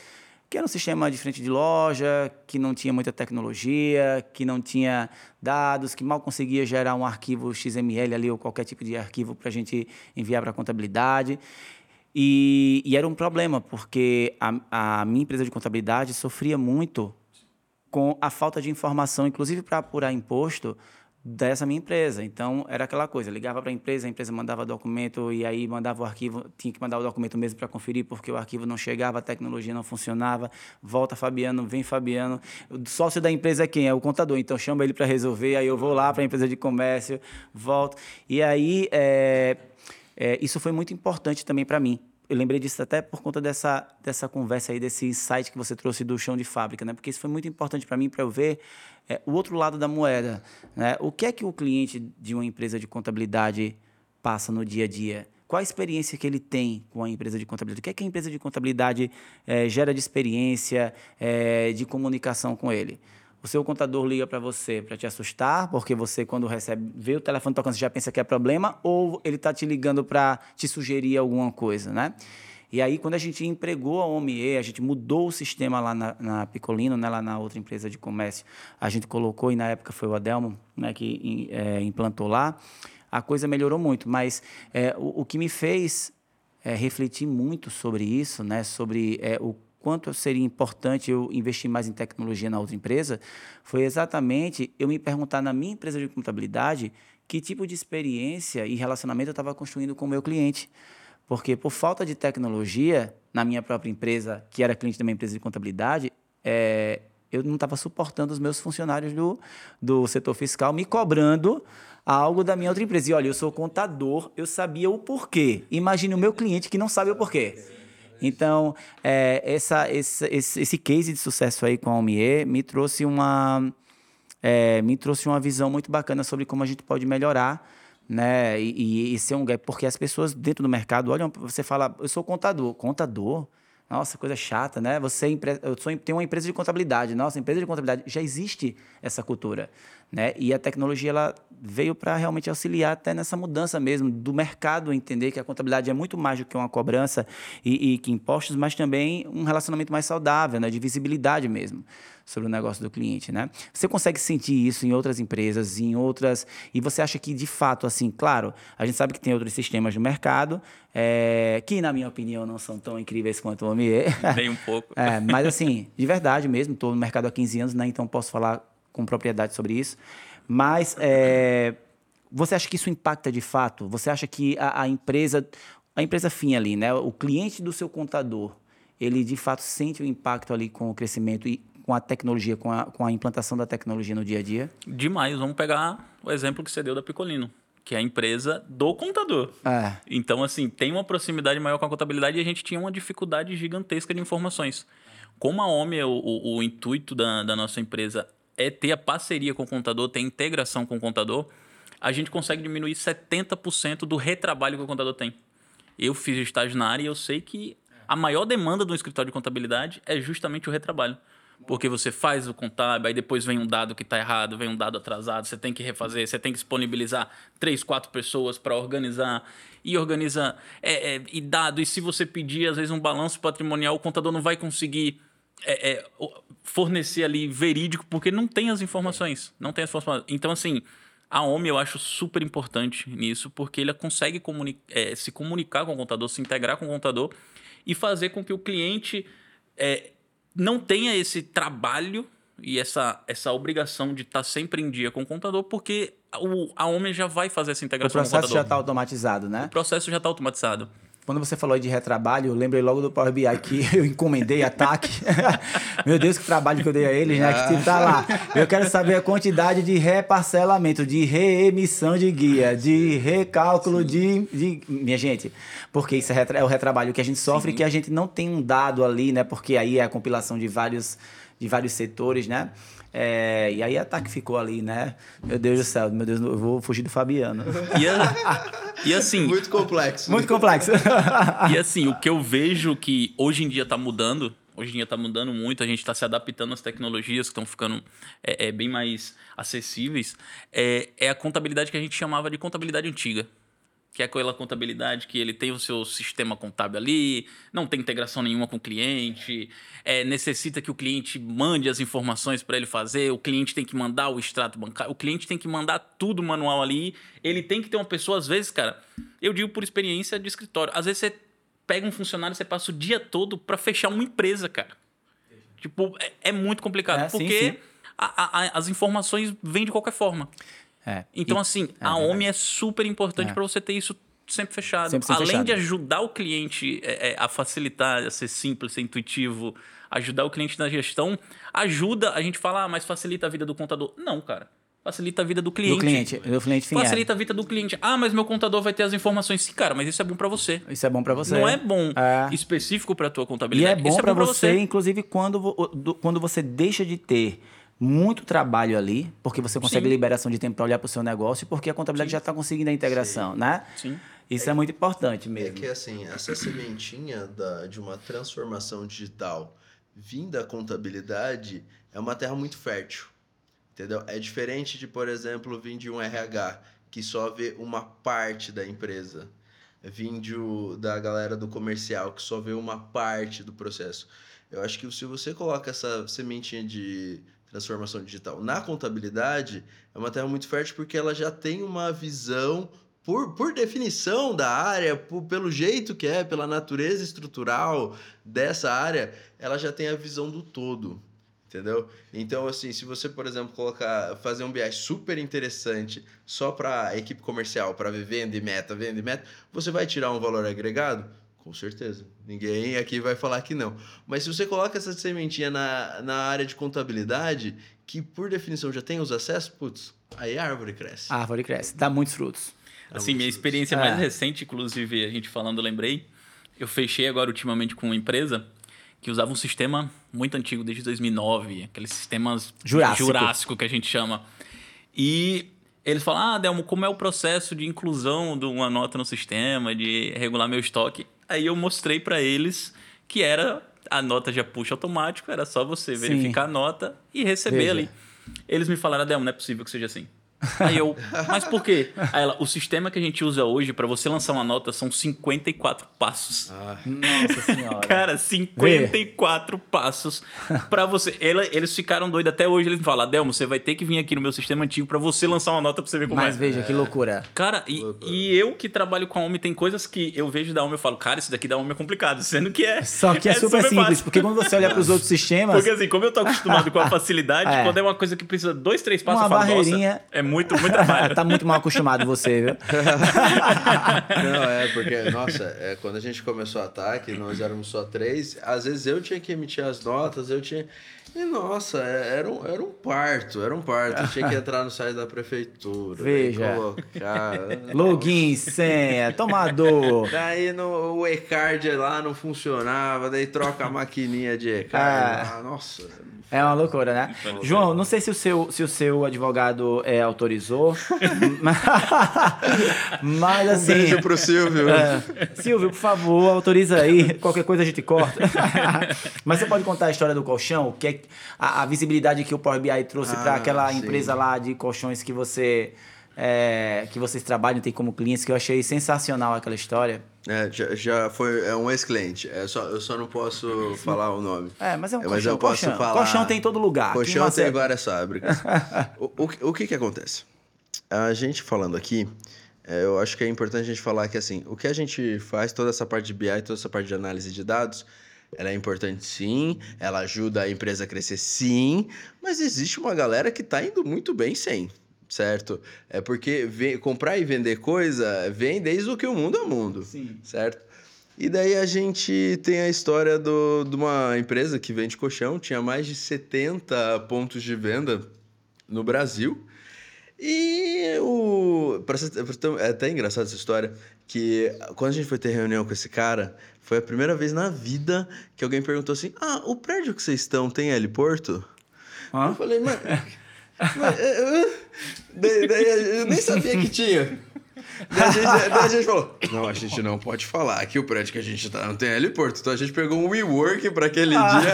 que era um sistema de frente de loja, que não tinha muita tecnologia, que não tinha dados, que mal conseguia gerar um arquivo XML ali ou qualquer tipo de arquivo para a gente enviar para a contabilidade. E, e, era um problema, porque a, a minha empresa de contabilidade sofria muito com a falta de informação, inclusive para apurar imposto, dessa minha empresa. Então, era aquela coisa, ligava para a empresa, a empresa mandava documento e aí mandava o arquivo, tinha que mandar o documento mesmo para conferir, porque o arquivo não chegava, a tecnologia não funcionava. Volta Fabiano, vem Fabiano. O sócio da empresa é quem? É o contador. Então, chama ele para resolver, aí eu vou lá para a empresa de comércio, volto. E aí, é, é, isso foi muito importante também para mim, eu lembrei disso até por conta dessa, dessa conversa aí, desse insight que você trouxe do chão de fábrica, né? Porque isso foi muito importante para mim, para eu ver é, o outro lado da moeda. Né? O que é que o cliente de uma empresa de contabilidade passa no dia a dia? Qual a experiência que ele tem com a empresa de contabilidade? O que é que a empresa de contabilidade é, gera de experiência, é, de comunicação com ele? O seu contador liga para você para te assustar, porque você, quando recebe, vê o telefone tocando, você já pensa que é problema, ou ele está te ligando para te sugerir alguma coisa, né? E aí, quando a gente empregou a OMIE, a gente mudou o sistema lá na, na Picolino, né, lá na outra empresa de comércio, a gente colocou, e na época foi o Adelmo né, que é, implantou lá, a coisa melhorou muito. Mas é, o, o, que me fez é, refletir muito sobre isso, né, sobre é, o quanto seria importante eu investir mais em tecnologia na outra empresa, foi exatamente eu me perguntar na minha empresa de contabilidade que tipo de experiência e relacionamento eu estava construindo com o meu cliente. Porque por falta de tecnologia na minha própria empresa, que era cliente da minha empresa de contabilidade, é, eu não estava suportando os meus funcionários do, do setor fiscal me cobrando algo da minha outra empresa. E olha, eu sou contador, eu sabia o porquê. Imagine o meu cliente que não sabe o porquê. Então, é, essa, esse, esse, esse case de sucesso aí com a OMIE me trouxe uma, é, me trouxe uma visão muito bacana sobre como a gente pode melhorar né? E, e, ser um gap, porque as pessoas dentro do mercado olham, você fala, eu sou contador, contador. Nossa, coisa chata, né? Você é eu sou, tenho uma empresa de contabilidade. Nossa, empresa de contabilidade já existe essa cultura, né? E a tecnologia ela veio para realmente auxiliar até nessa mudança mesmo do mercado entender que a contabilidade é muito mais do que uma cobrança e, e que impostos, mas também um relacionamento mais saudável, né? De visibilidade mesmo sobre o negócio do cliente, né? Você consegue sentir isso em outras empresas, em outras e você acha que de fato, assim, claro, a gente sabe que tem outros sistemas no mercado é, que na minha opinião não são tão incríveis quanto o OMIE. Nem um pouco. É, mas assim, de verdade mesmo, estou no mercado há 15 anos, né? Então posso falar com propriedade sobre isso. Mas é, você acha que isso impacta de fato? Você acha que a, a empresa, a empresa fim ali, né? O cliente do seu contador, ele de fato sente o impacto ali com o crescimento e com a tecnologia, com a, com a implantação da tecnologia no dia a dia? Demais. Vamos pegar o exemplo que você deu da Picolino, que é a empresa do contador. É. Então, assim, tem uma proximidade maior com a contabilidade e a gente tinha uma dificuldade gigantesca de informações. Como a OMI, o, o, o intuito da, da nossa empresa é ter a parceria com o contador, ter integração com o contador, a gente consegue diminuir 70% do retrabalho que o contador tem. Eu fiz estágio na área e eu sei que a maior demanda do escritório de contabilidade é justamente o retrabalho. Porque você faz o contábil, aí depois vem um dado que está errado, vem um dado atrasado, você tem que refazer, você tem que disponibilizar três, quatro pessoas para organizar e organiza é, é, e dado. E se você pedir, às vezes, um balanço patrimonial, o contador não vai conseguir é, é fornecer ali verídico, porque não tem as informações. Não tem as informações. Então, assim, a OMI eu acho super importante nisso, porque ele consegue comuni é, se comunicar com o contador, se integrar com o contador e fazer com que o cliente é, não tenha esse trabalho e essa, essa obrigação de estar tá sempre em dia com o contador, porque o, a Homem já vai fazer essa integração com o processo já está automatizado, né? O processo já está automatizado. Quando você falou de retrabalho, eu lembrei logo do Power BI que eu encomendei ataque. Meu Deus, que trabalho que eu dei a eles, né? Que tá lá. Eu quero saber a quantidade de reparcelamento, de reemissão de guia, de recálculo de, de. Minha gente, porque isso é, é o retrabalho que a gente sofre, Sim. que a gente não tem um dado ali, né? Porque aí é a compilação de vários, de vários setores, né? É, e aí a TAC ficou ali, né? Meu Deus do céu, meu Deus, eu vou fugir do Fabiano. E, a, e assim. Muito complexo. Muito complexo. e assim, o que eu vejo que hoje em dia está mudando, hoje em dia está mudando muito, a gente está se adaptando às tecnologias que estão ficando é, é, bem mais acessíveis, é, é a contabilidade que a gente chamava de contabilidade antiga. Que é aquela contabilidade que ele tem o seu sistema contábil ali, não tem integração nenhuma com o cliente, é, necessita que o cliente mande as informações para ele fazer, o cliente tem que mandar o extrato bancário, o cliente tem que mandar tudo manual ali, ele tem que ter uma pessoa, às vezes, cara, eu digo por experiência de escritório, às vezes você pega um funcionário, você passa o dia todo para fechar uma empresa, cara. Tipo, é, é muito complicado, é, porque sim, sim. A, a, as informações vêm de qualquer forma. É. Então, e, assim, é, a OMI é super importante é. para você ter isso sempre fechado. Sempre Além fechado. de ajudar o cliente é, a facilitar, a ser simples, ser intuitivo, ajudar o cliente na gestão, ajuda, a gente fala, ah, mas facilita a vida do contador. Não, cara. Facilita a vida do cliente. Do cliente, do cliente final. Facilita a vida do cliente. Ah, mas meu contador vai ter as informações. Sim, cara, mas isso é bom para você. Isso é bom para você. Não é bom é. específico para tua contabilidade. E é bom, é para você, você, inclusive, quando, quando você deixa de ter muito trabalho ali, porque você consegue Sim. liberação de tempo para olhar para o seu negócio, porque a contabilidade Sim. já está conseguindo a integração, Sim. né? Sim. Isso é, é, muito importante mesmo. É que assim, essa sementinha da, de uma transformação digital vinda da contabilidade é uma terra muito fértil. Entendeu? É diferente de, por exemplo, vir de um RH que só vê uma parte da empresa. Vir de, da galera do comercial que só vê uma parte do processo. Eu acho que se você coloca essa sementinha de transformação digital na contabilidade, é uma terra muito fértil porque ela já tem uma visão, por, por definição da área, por, pelo jeito que é, pela natureza estrutural dessa área, ela já tem a visão do todo. Entendeu? Então, assim, se você, por exemplo, colocar, fazer um BI super interessante só para equipe comercial, para ver venda e meta, venda e meta, você vai tirar um valor agregado? Com certeza. Ninguém aqui vai falar que não. Mas se você coloca essa sementinha na, na área de contabilidade, que por definição já tem os acessos, putz, aí a árvore cresce. A árvore cresce, dá muitos frutos. Dá assim, muitos minha experiência frutos. mais é. recente, inclusive, a gente falando, eu lembrei, eu fechei agora ultimamente com uma empresa que usava um sistema muito antigo, desde 2009, aqueles sistemas Jurássico, Jurássico que a gente chama. E eles falam, ah, Delmo, como é o processo de inclusão de uma nota no sistema, de regular meu estoque? Aí eu mostrei para eles que era a nota já puxa automático, era só você verificar Sim. a nota e receber Veja. ali. Eles me falaram, Adelmo, não é possível que seja assim. Aí eu, mas por quê? Aí ela, o sistema que a gente usa hoje para você lançar uma nota são 54 passos. Ah, nossa senhora. Cara, 54 Vê. passos para você. Ela, eles ficaram doidos até hoje. Eles falam, Delmo, você vai ter que vir aqui no meu sistema antigo para você lançar uma nota para você ver como mas é. Mas veja, é. que loucura. Cara, e, loucura. e eu que trabalho com a OMI, tem coisas que eu vejo da OMI e falo, cara, isso daqui da OMI é complicado, sendo que é. Só que é, é super, super, simples, fácil. porque quando você olha para os outros sistemas. Porque assim, como eu tô acostumado com a facilidade, é. quando é uma coisa que precisa dois, três passos, uma eu falo, barreirinha... é muito, muito trabalho tá muito mal acostumado você, viu? Não, é porque, nossa, é, quando a gente começou o ataque, nós éramos só três, às vezes eu tinha que emitir as notas, eu tinha. E nossa, é, era um, era um parto, era um parto. Eu tinha que entrar no site da prefeitura. Veja. Colocar... Login, senha, tomador. Daí no, o e-card lá não funcionava, daí troca a maquininha de e-card. Ah, nossa. É uma loucura, né? João, não sei se o seu, se o seu advogado é, autorizou, mas assim... Um beijo pro Silvio. É, Silvio, por favor, autoriza aí. Qualquer coisa a gente corta. mas você pode contar a história do colchão? Que é a, a visibilidade que o Power BI trouxe ah, para aquela sim. empresa lá de colchões que você... É, que vocês trabalham, tem como clientes, que eu achei sensacional aquela história. É, já, já foi é um ex-cliente. É só, eu só não posso falar o nome. É, mas é um é, mas colchão. eu posso colchão. falar. Colchão tem em todo lugar. Colchão tem várias fábricas. o, o, o que que acontece? A gente falando aqui, é, eu acho que é importante a gente falar que assim, o que a gente faz, toda essa parte de BI, toda essa parte de análise de dados, ela é importante sim, ela ajuda a empresa a crescer sim, mas existe uma galera que está indo muito bem sem certo? É porque vem, comprar e vender coisa vem desde o que o mundo é mundo, Sim. certo? E daí a gente tem a história do, de uma empresa que vende colchão, tinha mais de 70 pontos de venda no Brasil. E o. É até engraçado essa história, que quando a gente foi ter reunião com esse cara, foi a primeira vez na vida que alguém perguntou assim: Ah, o prédio que vocês estão tem heliporto? Ah? Eu falei, mano. Mas, eu, daí, daí, eu nem sabia que tinha. Daí a, gente, daí a, gente, falou: não, a gente não pode falar que o prédio que a gente tá não tem heliporto. Então a gente pegou um WeWork para aquele dia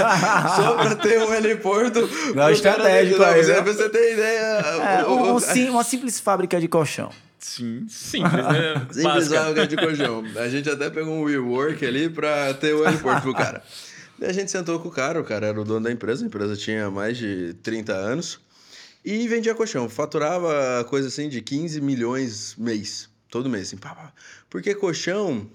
só para ter um heliporto. Não, estratégico aí. Pra você ter ideia. É, um, um, sim, uma simples fábrica de colchão. Sim, simples, né? simples aluguel de colchão. A gente até pegou um WeWork ali pra ter o aeroporto pro cara. Daí a gente sentou com o cara, o cara era o dono da empresa, a empresa tinha mais de 30 anos. E vendia colchão, faturava coisa assim de 15 milhões mês, todo mês, assim, pá, pá. Porque colchão,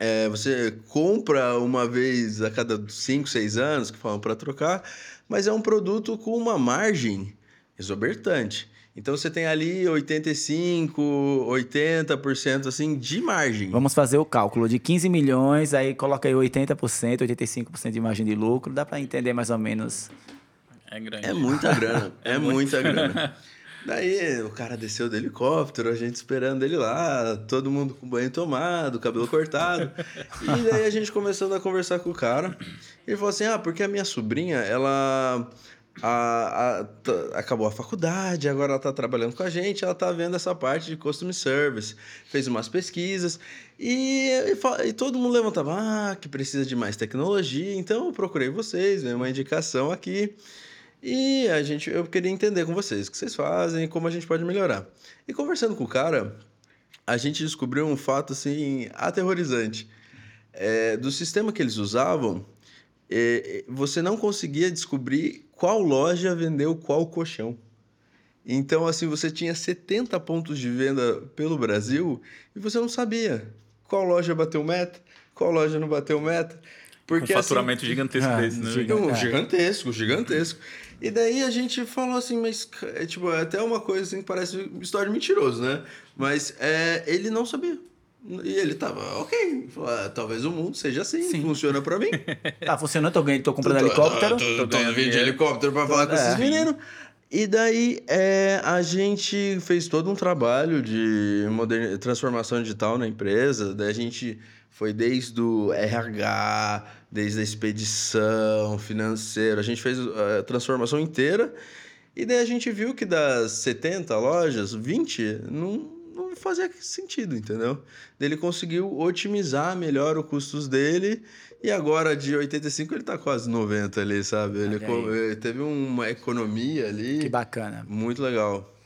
é, você compra uma vez a cada 5, 6 anos, que falam para trocar, mas é um produto com uma margem exorbitante. Então você tem ali 85, 80% assim de margem. Vamos fazer o cálculo de 15 milhões, aí coloca aí 80%, 85% de margem de lucro, dá para entender mais ou menos é grande. É muita grana. É, é muita grana. Daí o cara desceu do helicóptero, a gente esperando ele lá, todo mundo com banho tomado, cabelo cortado. e daí a gente começando a conversar com o cara. Ele falou assim: ah, porque a minha sobrinha, ela a, a, acabou a faculdade, agora ela está trabalhando com a gente, ela está vendo essa parte de customer service, fez umas pesquisas e, e, e, todo mundo levantava, ah, que precisa de mais tecnologia, então eu procurei vocês, veio uma indicação aqui. E a gente, eu queria entender com vocês o que vocês fazem e como a gente pode melhorar. E conversando com o cara, a gente descobriu um fato assim aterrorizante. É, do sistema que eles usavam, é, você não conseguia descobrir qual loja vendeu qual colchão. Então, assim, você tinha 70 pontos de venda pelo Brasil e você não sabia qual loja bateu meta, qual loja não bateu meta. Porque, um faturamento assim, gigantesco ah, desse, né? Gigantesco, gigantesco, gigantesco. E daí a gente falou assim, mas é, tipo, é até uma coisa assim que parece história de mentiroso, né? Mas é, ele não sabia. E ele tava, ok, ah, talvez o mundo seja assim, Sim. funciona pra mim. tá funcionando, tô, ganhando, tô comprando tô, helicóptero. Tô, tô, tô, tô vindo de helicóptero pra falar com é. esses meninos. E daí é, a gente fez todo um trabalho de transformação digital na empresa. Daí a gente foi desde o RH, desde a expedição, financeiro. A gente fez a transformação inteira. E daí a gente viu que das 70 lojas, 20 não, não fazia sentido, entendeu? Ele conseguiu otimizar melhor os custos dele. E agora de 85 ele tá quase 90 ali, sabe? Ele, ele teve uma economia ali. Que bacana. Muito legal.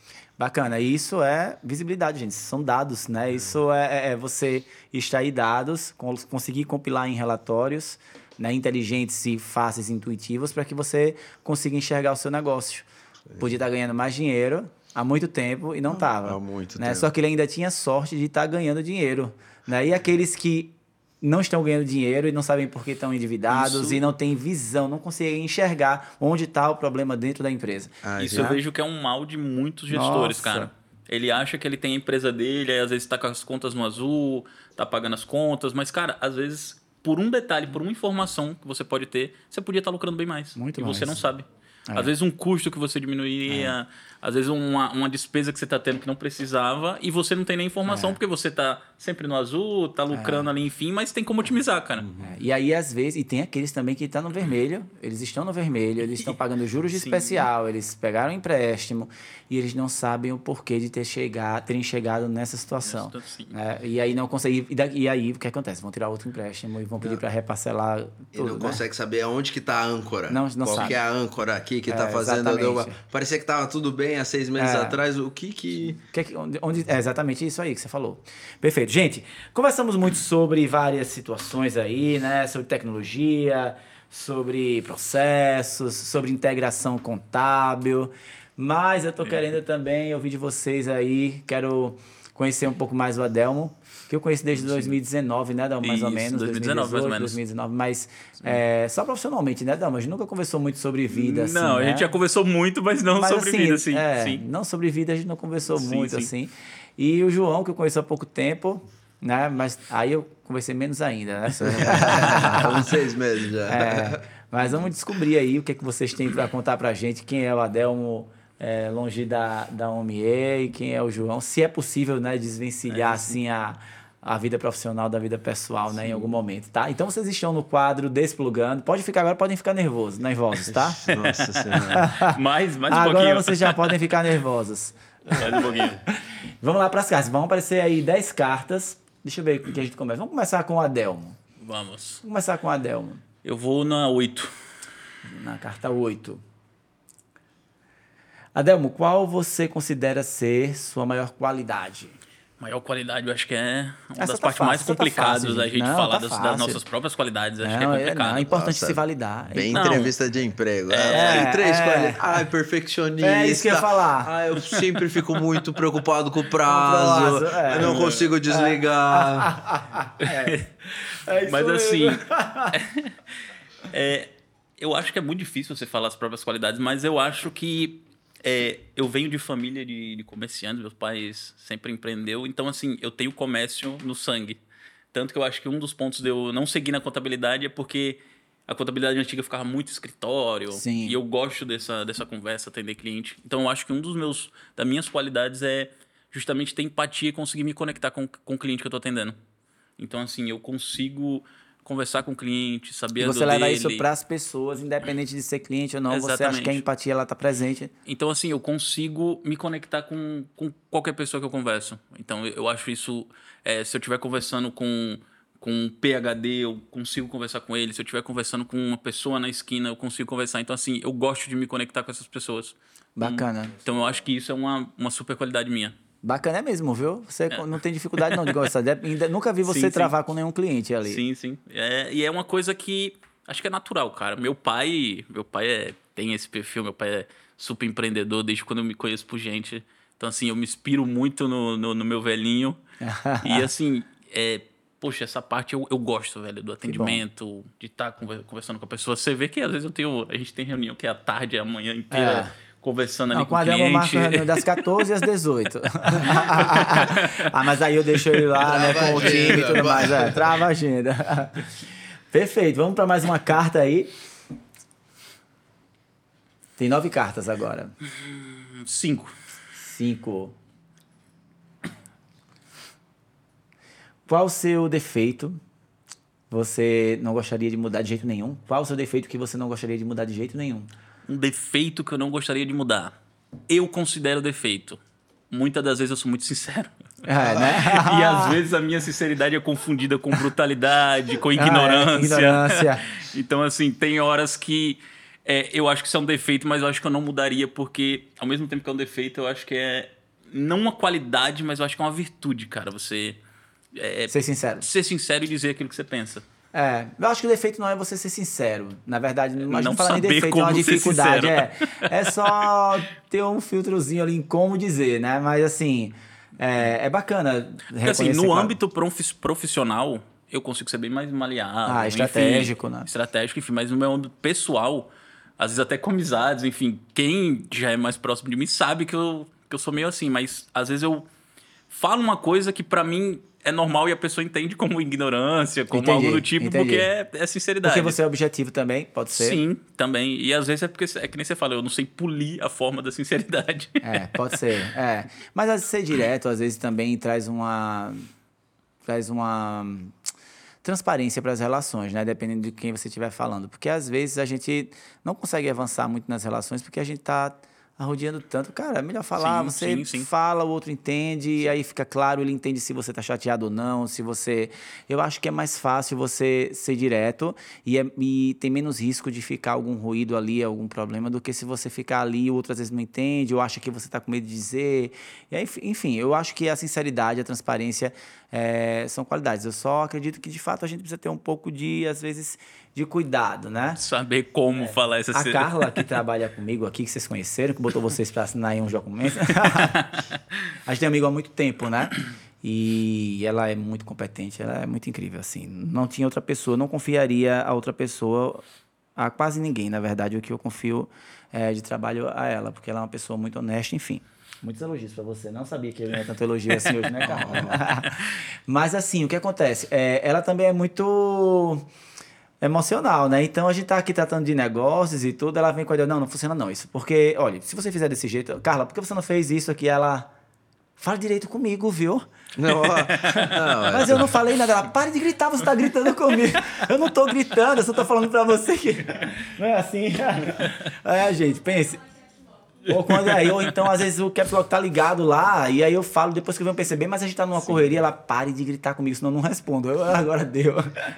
Bacana. E isso é visibilidade, gente. São dados, né? É. Isso é, é, é você extrair dados, conseguir compilar em relatórios né, inteligentes e fáceis e intuitivos para que você consiga enxergar o seu negócio. Sim. Podia estar ganhando mais dinheiro há muito tempo e não estava. Há muito né? tempo. Só que ele ainda tinha sorte de estar ganhando dinheiro. Né? E aqueles que não estão ganhando dinheiro e não sabem por que estão endividados Isso... e não têm visão, não conseguem enxergar onde está o problema dentro da empresa. Ah, Isso já? eu vejo que é um mal de muitos gestores, Nossa. cara. Ele acha que ele tem a empresa dele, aí às vezes está com as contas no azul, está pagando as contas, mas, cara, às vezes, por um detalhe, por uma informação que você pode ter, você podia estar tá lucrando bem mais. Muito e mais. você não sabe. É. Às vezes um custo que você diminuiria, é. Às vezes uma, uma despesa que você está tendo que não precisava e você não tem nem informação é. porque você está sempre no azul, está lucrando é. ali, enfim, mas tem como otimizar, cara. É. E aí, às vezes, e tem aqueles também que estão tá no vermelho, eles estão no vermelho, eles estão pagando juros de Sim. especial, eles pegaram um empréstimo e eles não sabem o porquê de ter chegado, terem chegado nessa situação. Né? E aí não conseguem. E, aí o que acontece? Vão tirar outro empréstimo e vão pedir para reparcelar. Tudo, e não né? consegue saber aonde que está a âncora. Não, não Qual sabe. que é a âncora aqui que está é, fazendo. Deu, parecia que estava tudo bem há seis meses é. atrás. O que que. que, onde, onde, é exatamente isso aí que você falou. Perfeito. Gente, conversamos muito sobre várias situações aí, né? Sobre tecnologia, sobre processos, sobre integração contábil. Mas eu tô querendo também ouvir de vocês aí. Quero conhecer um pouco mais o Adelmo que eu conheço desde 2019, né, Dalma? Mais Isso, ou menos. 2019, 2018, mais ou menos. 2019, mas é, só profissionalmente, né, Dalma? A gente nunca conversou muito sobre vida, assim, Não, né? a gente já conversou muito, mas não mas, sobre assim, vida, sim, é, sim. Não sobre vida a gente não conversou sim, muito, sim. assim. E o João, que eu conheço há pouco tempo, né? Mas aí eu conversei menos ainda, né? Uns seis meses já. É, mas vamos descobrir aí o que, é que vocês têm para contar pra gente, quem é o Adelmo é, longe da, da OMIE e quem é o João. Se é possível, né, desvencilhar, é, assim, a a vida profissional da vida pessoal, né, em algum momento, tá? Então vocês estão no quadro Desplugando. Pode ficar agora, podem ficar nervosos, nervosos, tá? Nossa Senhora. mais, mais um agora pouquinho. Agora vocês já podem ficar nervosos. Mais um pouquinho. Vamos lá para as cartas. Vão aparecer aí 10 cartas. Deixa eu ver o que a gente começa. Vamos começar com o Adelmo. Vamos. Vamos começar com o Adelmo. Eu vou na 8. Na carta 8. Adelmo, qual você considera ser sua maior qualidade? Maior qualidade, eu acho que é uma Essa das tá partes fácil, mais tá complicadas tá da gente não, falar tá das, das, nossas próprias qualidades. Acho não, que é complicado. Não, é importante Nossa, se validar. Bem não. entrevista de emprego. É, é três é, qualidades. Ai, perfeccionista. É isso que eu ia falar. Ai, eu sempre fico muito preocupado com o prazo. prazo é. Eu não consigo desligar. É. é Mas assim. é, eu acho que é muito difícil você falar as próprias qualidades, mas eu acho que é, eu venho de família de, de comerciantes, meus pais sempre empreendeu, então assim, eu tenho comércio no sangue. Tanto que eu acho que um dos pontos de eu não seguir na contabilidade é porque a contabilidade antiga ficava muito escritório. Sim. E eu gosto dessa, dessa conversa, atender cliente. Então eu acho que um dos meus, das minhas qualidades é justamente ter empatia e conseguir me conectar com, com o cliente que eu estou atendendo. Então, assim, eu consigo conversar com o cliente, saber Você leva dele. isso para as pessoas, independente de ser cliente ou não, Exatamente. você acha que a empatia ela tá presente. Então assim, eu consigo me conectar com, com qualquer pessoa que eu converso. Então eu acho isso, é, se eu estiver conversando com com um PhD, eu consigo conversar com ele. Se eu estiver conversando com uma pessoa na esquina, eu consigo conversar. Então, assim, eu gosto de me conectar com essas pessoas. Bacana. Então, eu acho que isso é uma, uma super qualidade minha. Bacana mesmo, viu? Você é. não tem dificuldade não de conversar. Ainda nunca vi você sim, travar sim. com nenhum cliente ali. Sim, sim. É, e é uma coisa que acho que é natural, cara. Meu pai, meu pai é, tem esse perfil, meu pai é super empreendedor desde quando eu me conheço por gente. Então, assim, eu me inspiro muito no, no, no meu velhinho. e, assim, é, poxa, essa parte eu, eu gosto, velho, do atendimento, de estar tá conversando com a pessoa. Você vê que às vezes eu tenho, a gente tem reunião que é a tarde, a manhã inteira. É conversando ali Não, com o cliente. marca reunião das 14 às 18. ah, mas aí eu deixo ele lá, né, com o time e tudo mais. É, trava a agenda. Perfeito, vamos para mais uma carta aí. Tem nove cartas agora. Cinco. Cinco. Qual o seu defeito você não gostaria de mudar de jeito nenhum? Qual o seu defeito que você não gostaria de mudar de jeito nenhum? Um defeito que eu não gostaria de mudar. Eu considero defeito. Muitas das vezes eu sou muito sincero. É, né? e às vezes a minha sinceridade é confundida com brutalidade, com ignorância. Ah, é, ignorância. então, assim, tem horas que é, eu acho que isso é um defeito, mas eu acho que eu não mudaria, porque ao mesmo tempo que é um defeito, eu acho que é não uma qualidade, mas eu acho que é uma virtude, cara. Você. É, ser sincero. Ser sincero e dizer aquilo que você pensa. É, eu acho que o defeito não é você ser sincero. Na verdade, não, não falar em defeito, é uma dificuldade. É, é só ter um filtrozinho ali em como dizer, né? Mas assim, é, é bacana. Porque, assim, no âmbito profissional, eu consigo ser bem mais maleável. Ah, estratégico, enfim, né? Estratégico, enfim, mas no meu âmbito pessoal, às vezes até com amizades, enfim, quem já é mais próximo de mim sabe que eu, que eu sou meio assim, mas às vezes eu falo uma coisa que para mim é normal e a pessoa entende como ignorância, como entendi, algo do tipo, entendi. porque é, é, sinceridade. Porque você é objetivo também, pode ser? Sim, também. E às vezes é porque, é que nem você fala, eu não sei polir a forma da sinceridade. É, pode ser. É. Mas às vezes ser direto, às vezes também traz uma. traz uma transparência para as relações, né? Dependendo de quem você estiver falando. Porque às vezes a gente não consegue avançar muito nas relações porque a gente está arrodeando tanto. Cara, é melhor falar, sim, você sim, sim. fala, o outro entende, e aí fica claro, ele entende se você tá chateado ou não, se você... Eu acho que é mais fácil você ser direto e, é, e tem menos risco de ficar algum ruído ali, algum problema, do que se você ficar ali e o outro às vezes não entende, ou acha que você tá com medo de dizer. E aí, enfim, eu acho que a sinceridade, a transparência é, são qualidades. Eu só acredito que, de fato, a gente precisa ter um pouco de, às vezes de cuidado, né? Saber como é. falar essa A Carla, que trabalha comigo aqui, que vocês conheceram, que botou vocês para assinar aí um documento. a gente tem amigo há muito tempo, né? E ela é muito competente, ela é muito incrível, assim. Não tinha outra pessoa, não confiaria a outra pessoa, a quase ninguém, na verdade, o que eu confio é, de trabalho a ela, porque ela é uma pessoa muito honesta, enfim. Muitos elogios para você. Não sabia que ele ia tanto elogio assim hoje, né, Carla? Mas assim, o que acontece? É, ela também é muito emocional, né? Então a gente tá aqui tratando de negócios e tudo, ela vem com a ideia, não, não funciona não isso. Porque, olha, se você fizer desse jeito, Carla, por que você não fez isso aqui? Ela fala direito comigo, viu? Não, não, Mas eu não falei nada. Ela, pare de gritar, você tá gritando comigo. Eu não tô gritando, eu só tô falando pra você que. Não é assim? É, gente, pense. Ou, quando, aí, ou então, às vezes, o Caps Lock tá ligado lá, e aí eu falo, depois que eu venho perceber, mas a gente tá numa Sim. correria, ela pare de gritar comigo, senão eu não respondo. Eu, ah, agora deu.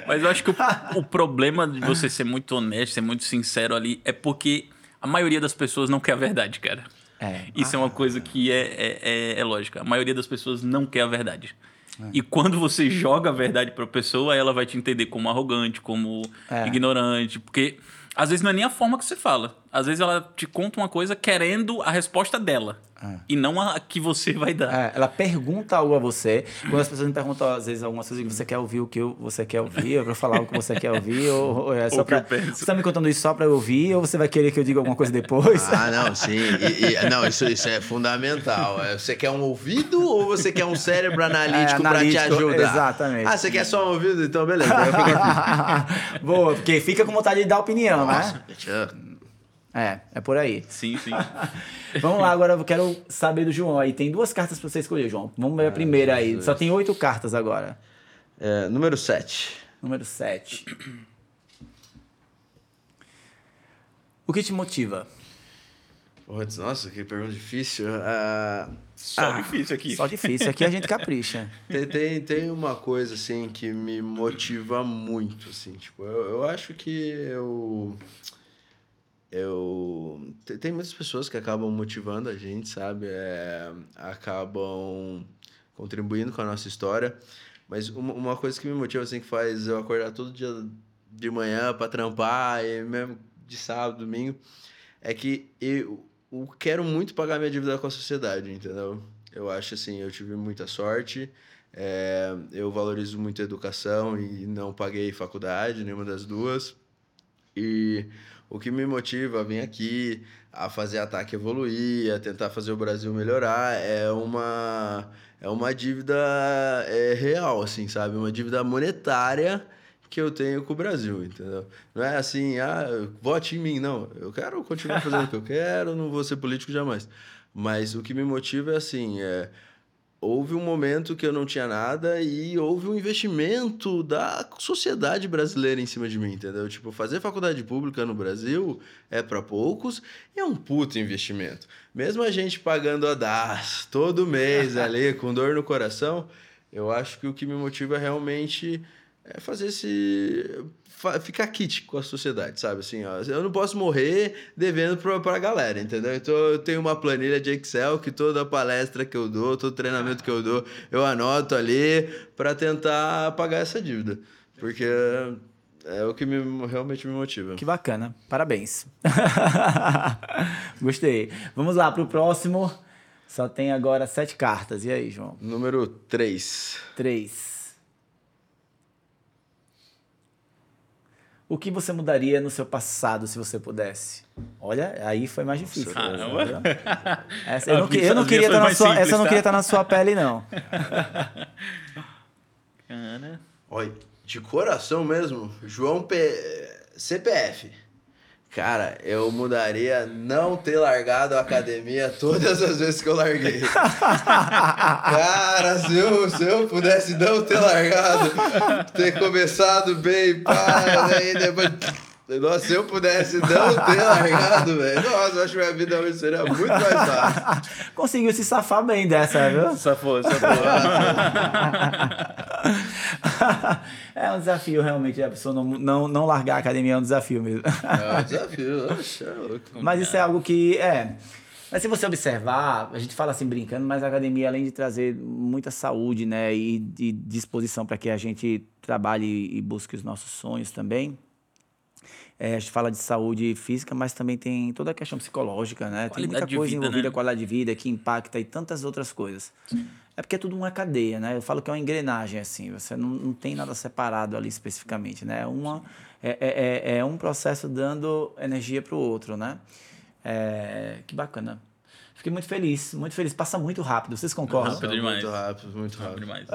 Mas eu acho que o, o problema de você ser muito honesto, ser muito sincero ali, é porque a maioria das pessoas não quer a verdade, cara. É. Isso ah. é uma coisa que é, é, é, é lógica. A maioria das pessoas não quer a verdade. É. E quando você joga a verdade para a pessoa, ela vai te entender como arrogante, como é. ignorante, porque às vezes não é nem a forma que você fala. Às vezes ela te conta uma coisa querendo a resposta dela. É. E não a que você vai dar. É, ela pergunta algo a você. Quando as pessoas me perguntam, às vezes, algumas coisas que você quer ouvir o que você quer ouvir, ou pra falar o que você quer ouvir, ou, ou é só ou pra. Você tá me contando isso só pra eu ouvir, ou você vai querer que eu diga alguma coisa depois? Ah, não, sim. E, e, não, isso, isso é fundamental. É, você quer um ouvido ou você quer um cérebro analítico, é, analítico pra te ajudar? Exatamente. Ah, você quer só um ouvido? Então, beleza. Boa, porque fica com vontade de dar opinião, né? Nossa, né? É, é por aí. Sim, sim. Vamos lá, agora eu quero saber do João. Aí tem duas cartas para você escolher, João. Vamos ver a ah, primeira aí. Só tem oito cartas agora. É, número 7. Número 7. O que te motiva? Nossa, que pergunta difícil. Uh... Só ah, difícil aqui. Só difícil. Aqui a gente capricha. tem, tem, tem, uma coisa, assim, que me motiva muito, assim. Tipo, eu, eu acho que eu eu tem muitas pessoas que acabam motivando a gente, sabe? É, acabam contribuindo com a nossa história. Mas uma, uma coisa que me motiva, assim, que faz eu acordar todo dia de manhã para trampar, e mesmo de sábado, domingo, é que eu, eu quero muito pagar minha dívida com a sociedade, entendeu? Eu acho assim, eu tive muita sorte, é, eu valorizo muito a educação e não paguei faculdade, nenhuma das duas. E o que me motiva a vir aqui, a fazer ataque evoluir, a tentar fazer o Brasil melhorar, é uma, é uma dívida é, real, assim, sabe? Uma dívida monetária que eu tenho com o Brasil, entendeu? Não é assim, ah, vote em mim, não. Eu quero continuar fazendo o que eu quero, não vou ser político jamais. Mas o que me motiva é assim, é houve um momento que eu não tinha nada e houve um investimento da sociedade brasileira em cima de mim, entendeu? Tipo, fazer faculdade pública no Brasil é para poucos e é um puto investimento. Mesmo a gente pagando a DAS todo mês ali, com dor no coração, eu acho que o que me motiva realmente é fazer esse ficar kit com a sociedade, sabe? Assim, ó, eu não posso morrer devendo pra, pra galera, entendeu? Então eu tenho uma planilha de Excel que toda palestra que eu dou, todo treinamento que eu dou, eu anoto ali para tentar pagar essa dívida. Porque é o que me, realmente me motiva. Que bacana. Parabéns. Gostei. Vamos lá pro próximo. Só tem agora sete cartas. E aí, João? Número três. Três. O que você mudaria no seu passado se você pudesse? Olha, aí foi mais difícil. Caramba. Essa, eu, não, eu não queria estar na sua, simples, essa eu não tá? queria estar na sua pele, não. Cara. Olha, de coração mesmo, João P... CPF. Cara, eu mudaria não ter largado a academia todas as vezes que eu larguei. Cara, se eu, se eu pudesse não ter largado, ter começado bem, pá, aí depois. Nossa, se eu pudesse não ter largado, velho. Nossa, eu acho que minha vida hoje seria muito mais fácil. Conseguiu se safar bem dessa, viu? Safou, safou. é um desafio, realmente. A pessoa não, não, não largar a academia é um desafio mesmo. É um desafio, é Mas isso é algo que, é... Mas se você observar, a gente fala assim brincando, mas a academia, além de trazer muita saúde, né, e, de disposição para que a gente trabalhe e busque os nossos sonhos também, é, a gente fala de saúde física, mas também tem toda a questão psicológica, né? Qualidade tem muita coisa vida, envolvida, né? qualidade de vida, que impacta e tantas outras coisas. Sim. É porque é tudo uma cadeia, né? Eu falo que é uma engrenagem, assim. Você não, não tem nada separado ali especificamente, né? Uma, é, é, é, é um processo dando energia para o outro, né? É, que bacana. Fiquei muito feliz, muito feliz. Passa muito rápido, vocês concordam? Rápido demais. Muito rápido, muito rápido. demais.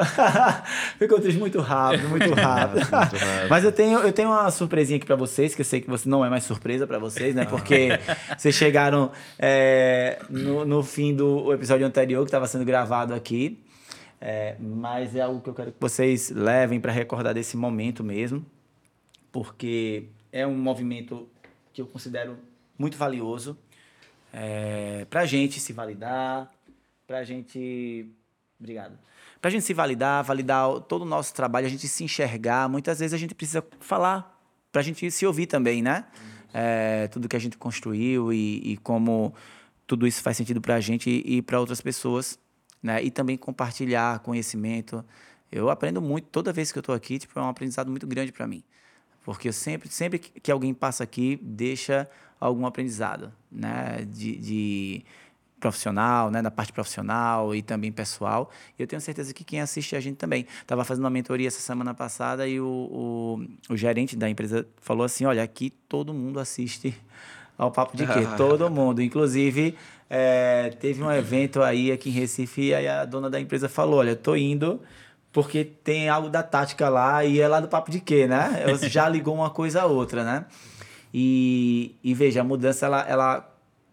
Ficou triste muito rápido, muito rápido. muito rápido. Mas eu tenho, eu tenho uma surpresinha aqui para vocês, que eu sei que você não é mais surpresa para vocês, né? Porque vocês chegaram é, no, no fim do episódio anterior, que estava sendo gravado aqui. É, mas é algo que eu quero que vocês levem para recordar desse momento mesmo, porque é um movimento que eu considero muito valioso é, para a gente se validar, para a gente. Obrigado. Para a gente se validar, validar todo o nosso trabalho, a gente se enxergar. Muitas vezes a gente precisa falar, para a gente se ouvir também, né? É, tudo que a gente construiu e, e como tudo isso faz sentido para a gente e, para outras pessoas, né? E também compartilhar conhecimento. Eu aprendo muito toda vez que eu estou aqui, tipo, é um aprendizado muito grande para mim. Porque eu sempre, sempre que alguém passa aqui, deixa algum aprendizado, né? De, de profissional, né? Da parte profissional e também pessoal. E eu tenho certeza que quem assiste a gente também. Estava fazendo uma mentoria essa semana passada e o, o, o gerente da empresa falou assim: olha, aqui todo mundo assiste ao Papo de Quê? todo mundo. Inclusive, é, teve um evento aí aqui em Recife e aí a dona da empresa falou: olha, tô indo porque tem algo da tática lá e é lá do Papo de Quê, né? Já ligou uma coisa a outra, né? E, e veja, a mudança ela, ela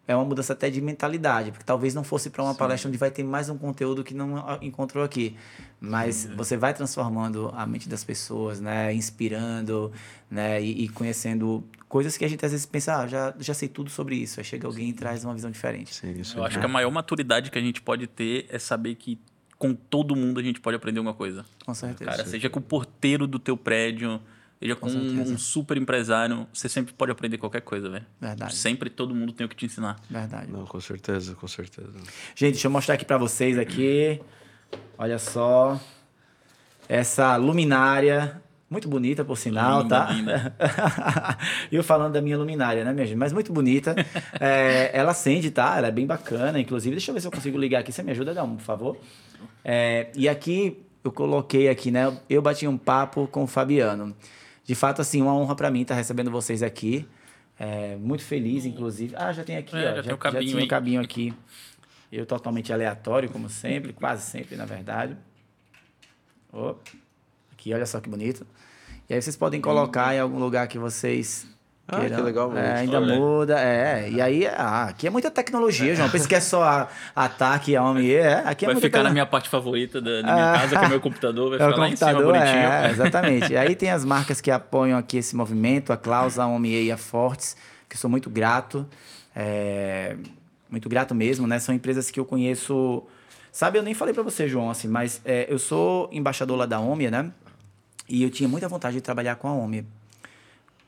é uma mudança até de mentalidade, porque talvez não fosse para uma Sim. palestra onde vai ter mais um conteúdo que não encontrou aqui, mas Sim. você vai transformando a mente das pessoas, né, inspirando, né, e, e, conhecendo coisas que a gente às vezes pensa, ah, já, já sei tudo sobre isso, aí chega alguém e traz uma visão diferente. Sim, isso Eu é. acho que a maior maturidade que a gente pode ter é saber que com todo mundo a gente pode aprender alguma coisa. Com certeza. Cara, seja com o porteiro do teu prédio, Com, com um, um, super empresário, você sempre pode aprender qualquer coisa, velho. Verdade. Sempre todo mundo tem o que te ensinar. Verdade. Não, com certeza, com certeza. Gente, deixa eu mostrar aqui para vocês aqui. Olha só. Essa luminária muito bonita, por sinal, linda, tá? Linda. eu falando da minha luminária, né, minha gente? Mas muito bonita. é, ela acende, tá? Ela é bem bacana. Inclusive, deixa eu ver se eu consigo ligar aqui. Você me ajuda, não, por favor? É, e aqui, eu coloquei aqui, né? Eu bati um papo com o Fabiano de fato, assim, uma honra para mim estar recebendo vocês aqui. É, muito feliz, inclusive. Ah, já tem aqui, é, ó, já, já, tem um cabinho, já tinha um cabinho aqui. Eu totalmente aleatório, como sempre, quase sempre, na verdade. Oh, aqui, olha só que bonito. E aí vocês podem colocar em algum lugar que vocês ah, que legal. É, ainda Olha. muda, é. E aí, ah, aqui é muita tecnologia, João. Pensa que é só a, ataque a homem. É, aqui é vai ficar na minha parte favorita da, da minha ah, casa, que é meu computador. Vai é ficar lá em cima bonitinho. É, exatamente. e aí tem as marcas que apoiam aqui esse movimento, a Klaus, a Homem e a Fortes, que sou muito grato. É, muito grato mesmo, né? São empresas que eu conheço... Sabe, eu nem falei para você, João, assim, mas é, eu sou embaixador lá da OMIA, né? E eu tinha muita vontade de trabalhar com a OMIA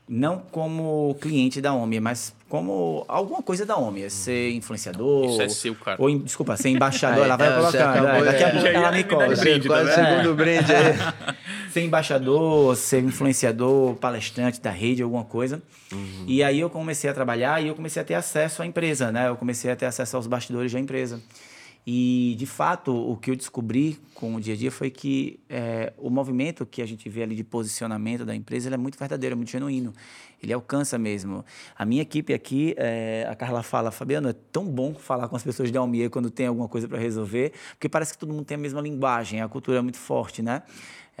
não como cliente da OMI, mas como alguma coisa da OMI. Ser influenciador. Isso é seu, cara. Ou, desculpa, ser embaixador. ela vai é, colocando. É, daqui a pouco ela me cobra. Você quase segundo brinde aí. ser embaixador, ser influenciador, palestrante da rede, alguma coisa. Uhum. E aí eu comecei a trabalhar e eu comecei a ter acesso à empresa, né? Eu comecei a ter acesso aos bastidores da empresa. E, de fato, o que eu descobri com o dia a dia foi que é, o movimento que a gente vê ali de posicionamento da empresa é muito verdadeiro, é muito genuíno. Ele alcança mesmo. A minha equipe aqui, é, a Carla fala, Fabiano, é tão bom falar com as pessoas de Almir quando tem alguma coisa para resolver, porque parece que todo mundo tem a mesma linguagem, a cultura é muito forte, né?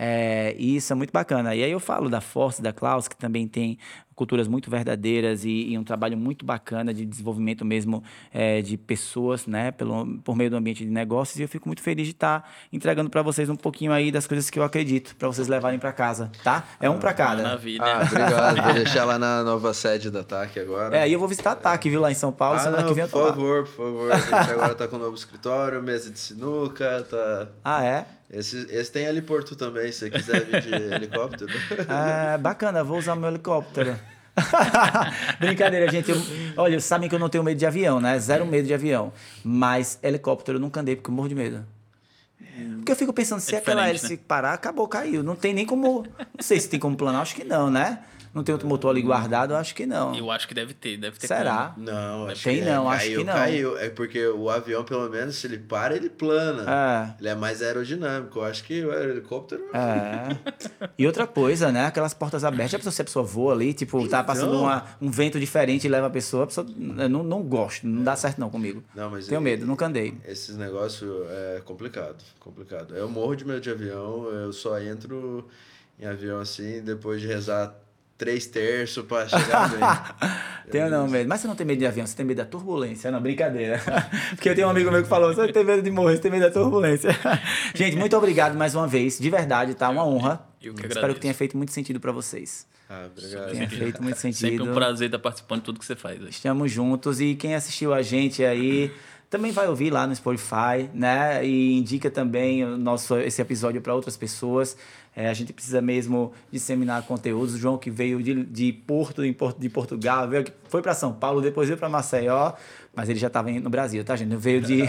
É, e isso é muito bacana. E aí eu falo da Force, da Klaus, que também tem culturas muito verdadeiras e, e, um trabalho muito bacana de desenvolvimento mesmo é, de pessoas, né, pelo, por meio do ambiente de negócios. E eu fico muito feliz de estar tá entregando para vocês um pouquinho aí das coisas que eu acredito, para vocês levarem para casa, tá? É um para cada. Maravilha. Ah, obrigado. vou deixar lá na nova sede da TAC agora. É, e eu vou visitar a TAC, viu, lá em São Paulo. Ah, não, por favor, por favor. A gente agora tá com um novo escritório, mesa de sinuca, tá... Ah, é? Esse, esse tem heliporto também, se você quiser vir de helicóptero. Ah, bacana, vou usar meu helicóptero. Brincadeira, gente. Eu, olha, sabem que eu não tenho medo de avião, né? Zero medo de avião. Mas helicóptero eu nunca andei porque eu morro de medo. Porque eu fico pensando, se é aquela hélice né? parar, acabou, caiu. Não tem nem como. Não sei se tem como planar, acho que não, né? Não tem outro motor ali guardado? Eu acho que não. Eu acho que deve ter, deve ter. Será? Como. Não, acho tem que não, é. acho caiu, que não. Caiu, é porque o avião, pelo menos, se ele para, ele plana. É. Ele é mais aerodinâmico. Eu acho que o helicóptero... É. e outra coisa, né? Aquelas portas abertas, a pessoa, se a pessoa voa ali, tipo, tá então... tá passando uma, um vento diferente e leva a pessoa, a pessoa... Eu não, não gosto, não dá certo não comigo. Não, mas... Tenho medo, nunca andei. Esses negócios é complicado, complicado. Eu morro de medo de avião, eu só entro em avião assim, depois de rezar três terços para chegar bem. tenho não medo. Mas você não tem medo de avião, você tem medo da turbulência. Não, brincadeira. Porque eu tenho um amigo meu que falou, você tem medo de morrer, você tem medo da turbulência. Gente, muito obrigado mais uma vez. De verdade, tá? Uma honra. Eu que Espero que tenha feito muito sentido para vocês. Ah, obrigado. Tenha feito muito sentido. Sempre um prazer estar participando de tudo que você faz. Estamos juntos. E quem assistiu a gente aí também vai ouvir lá no Spotify, né? E indica também o nosso, esse episódio para outras pessoas. É, a gente precisa mesmo disseminar conteúdos. O João que veio de, de Porto, de, Portugal, veio, foi para São Paulo, depois veio para Maceió, mas ele já estava no Brasil, tá, gente? Não veio de,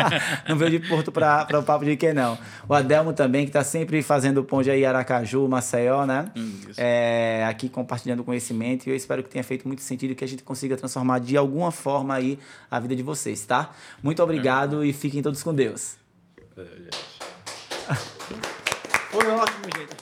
não, veio de Porto para o Papo de Que não. O Adelmo também, que está sempre fazendo ponte aí Aracaju, Maceió, né? É, aqui compartilhando conhecimento. E eu espero que tenha feito muito sentido que a gente consiga transformar de alguma forma aí a vida de vocês, tá? Muito obrigado é. e fiquem todos com Deus. É, Foi ótimo, gente.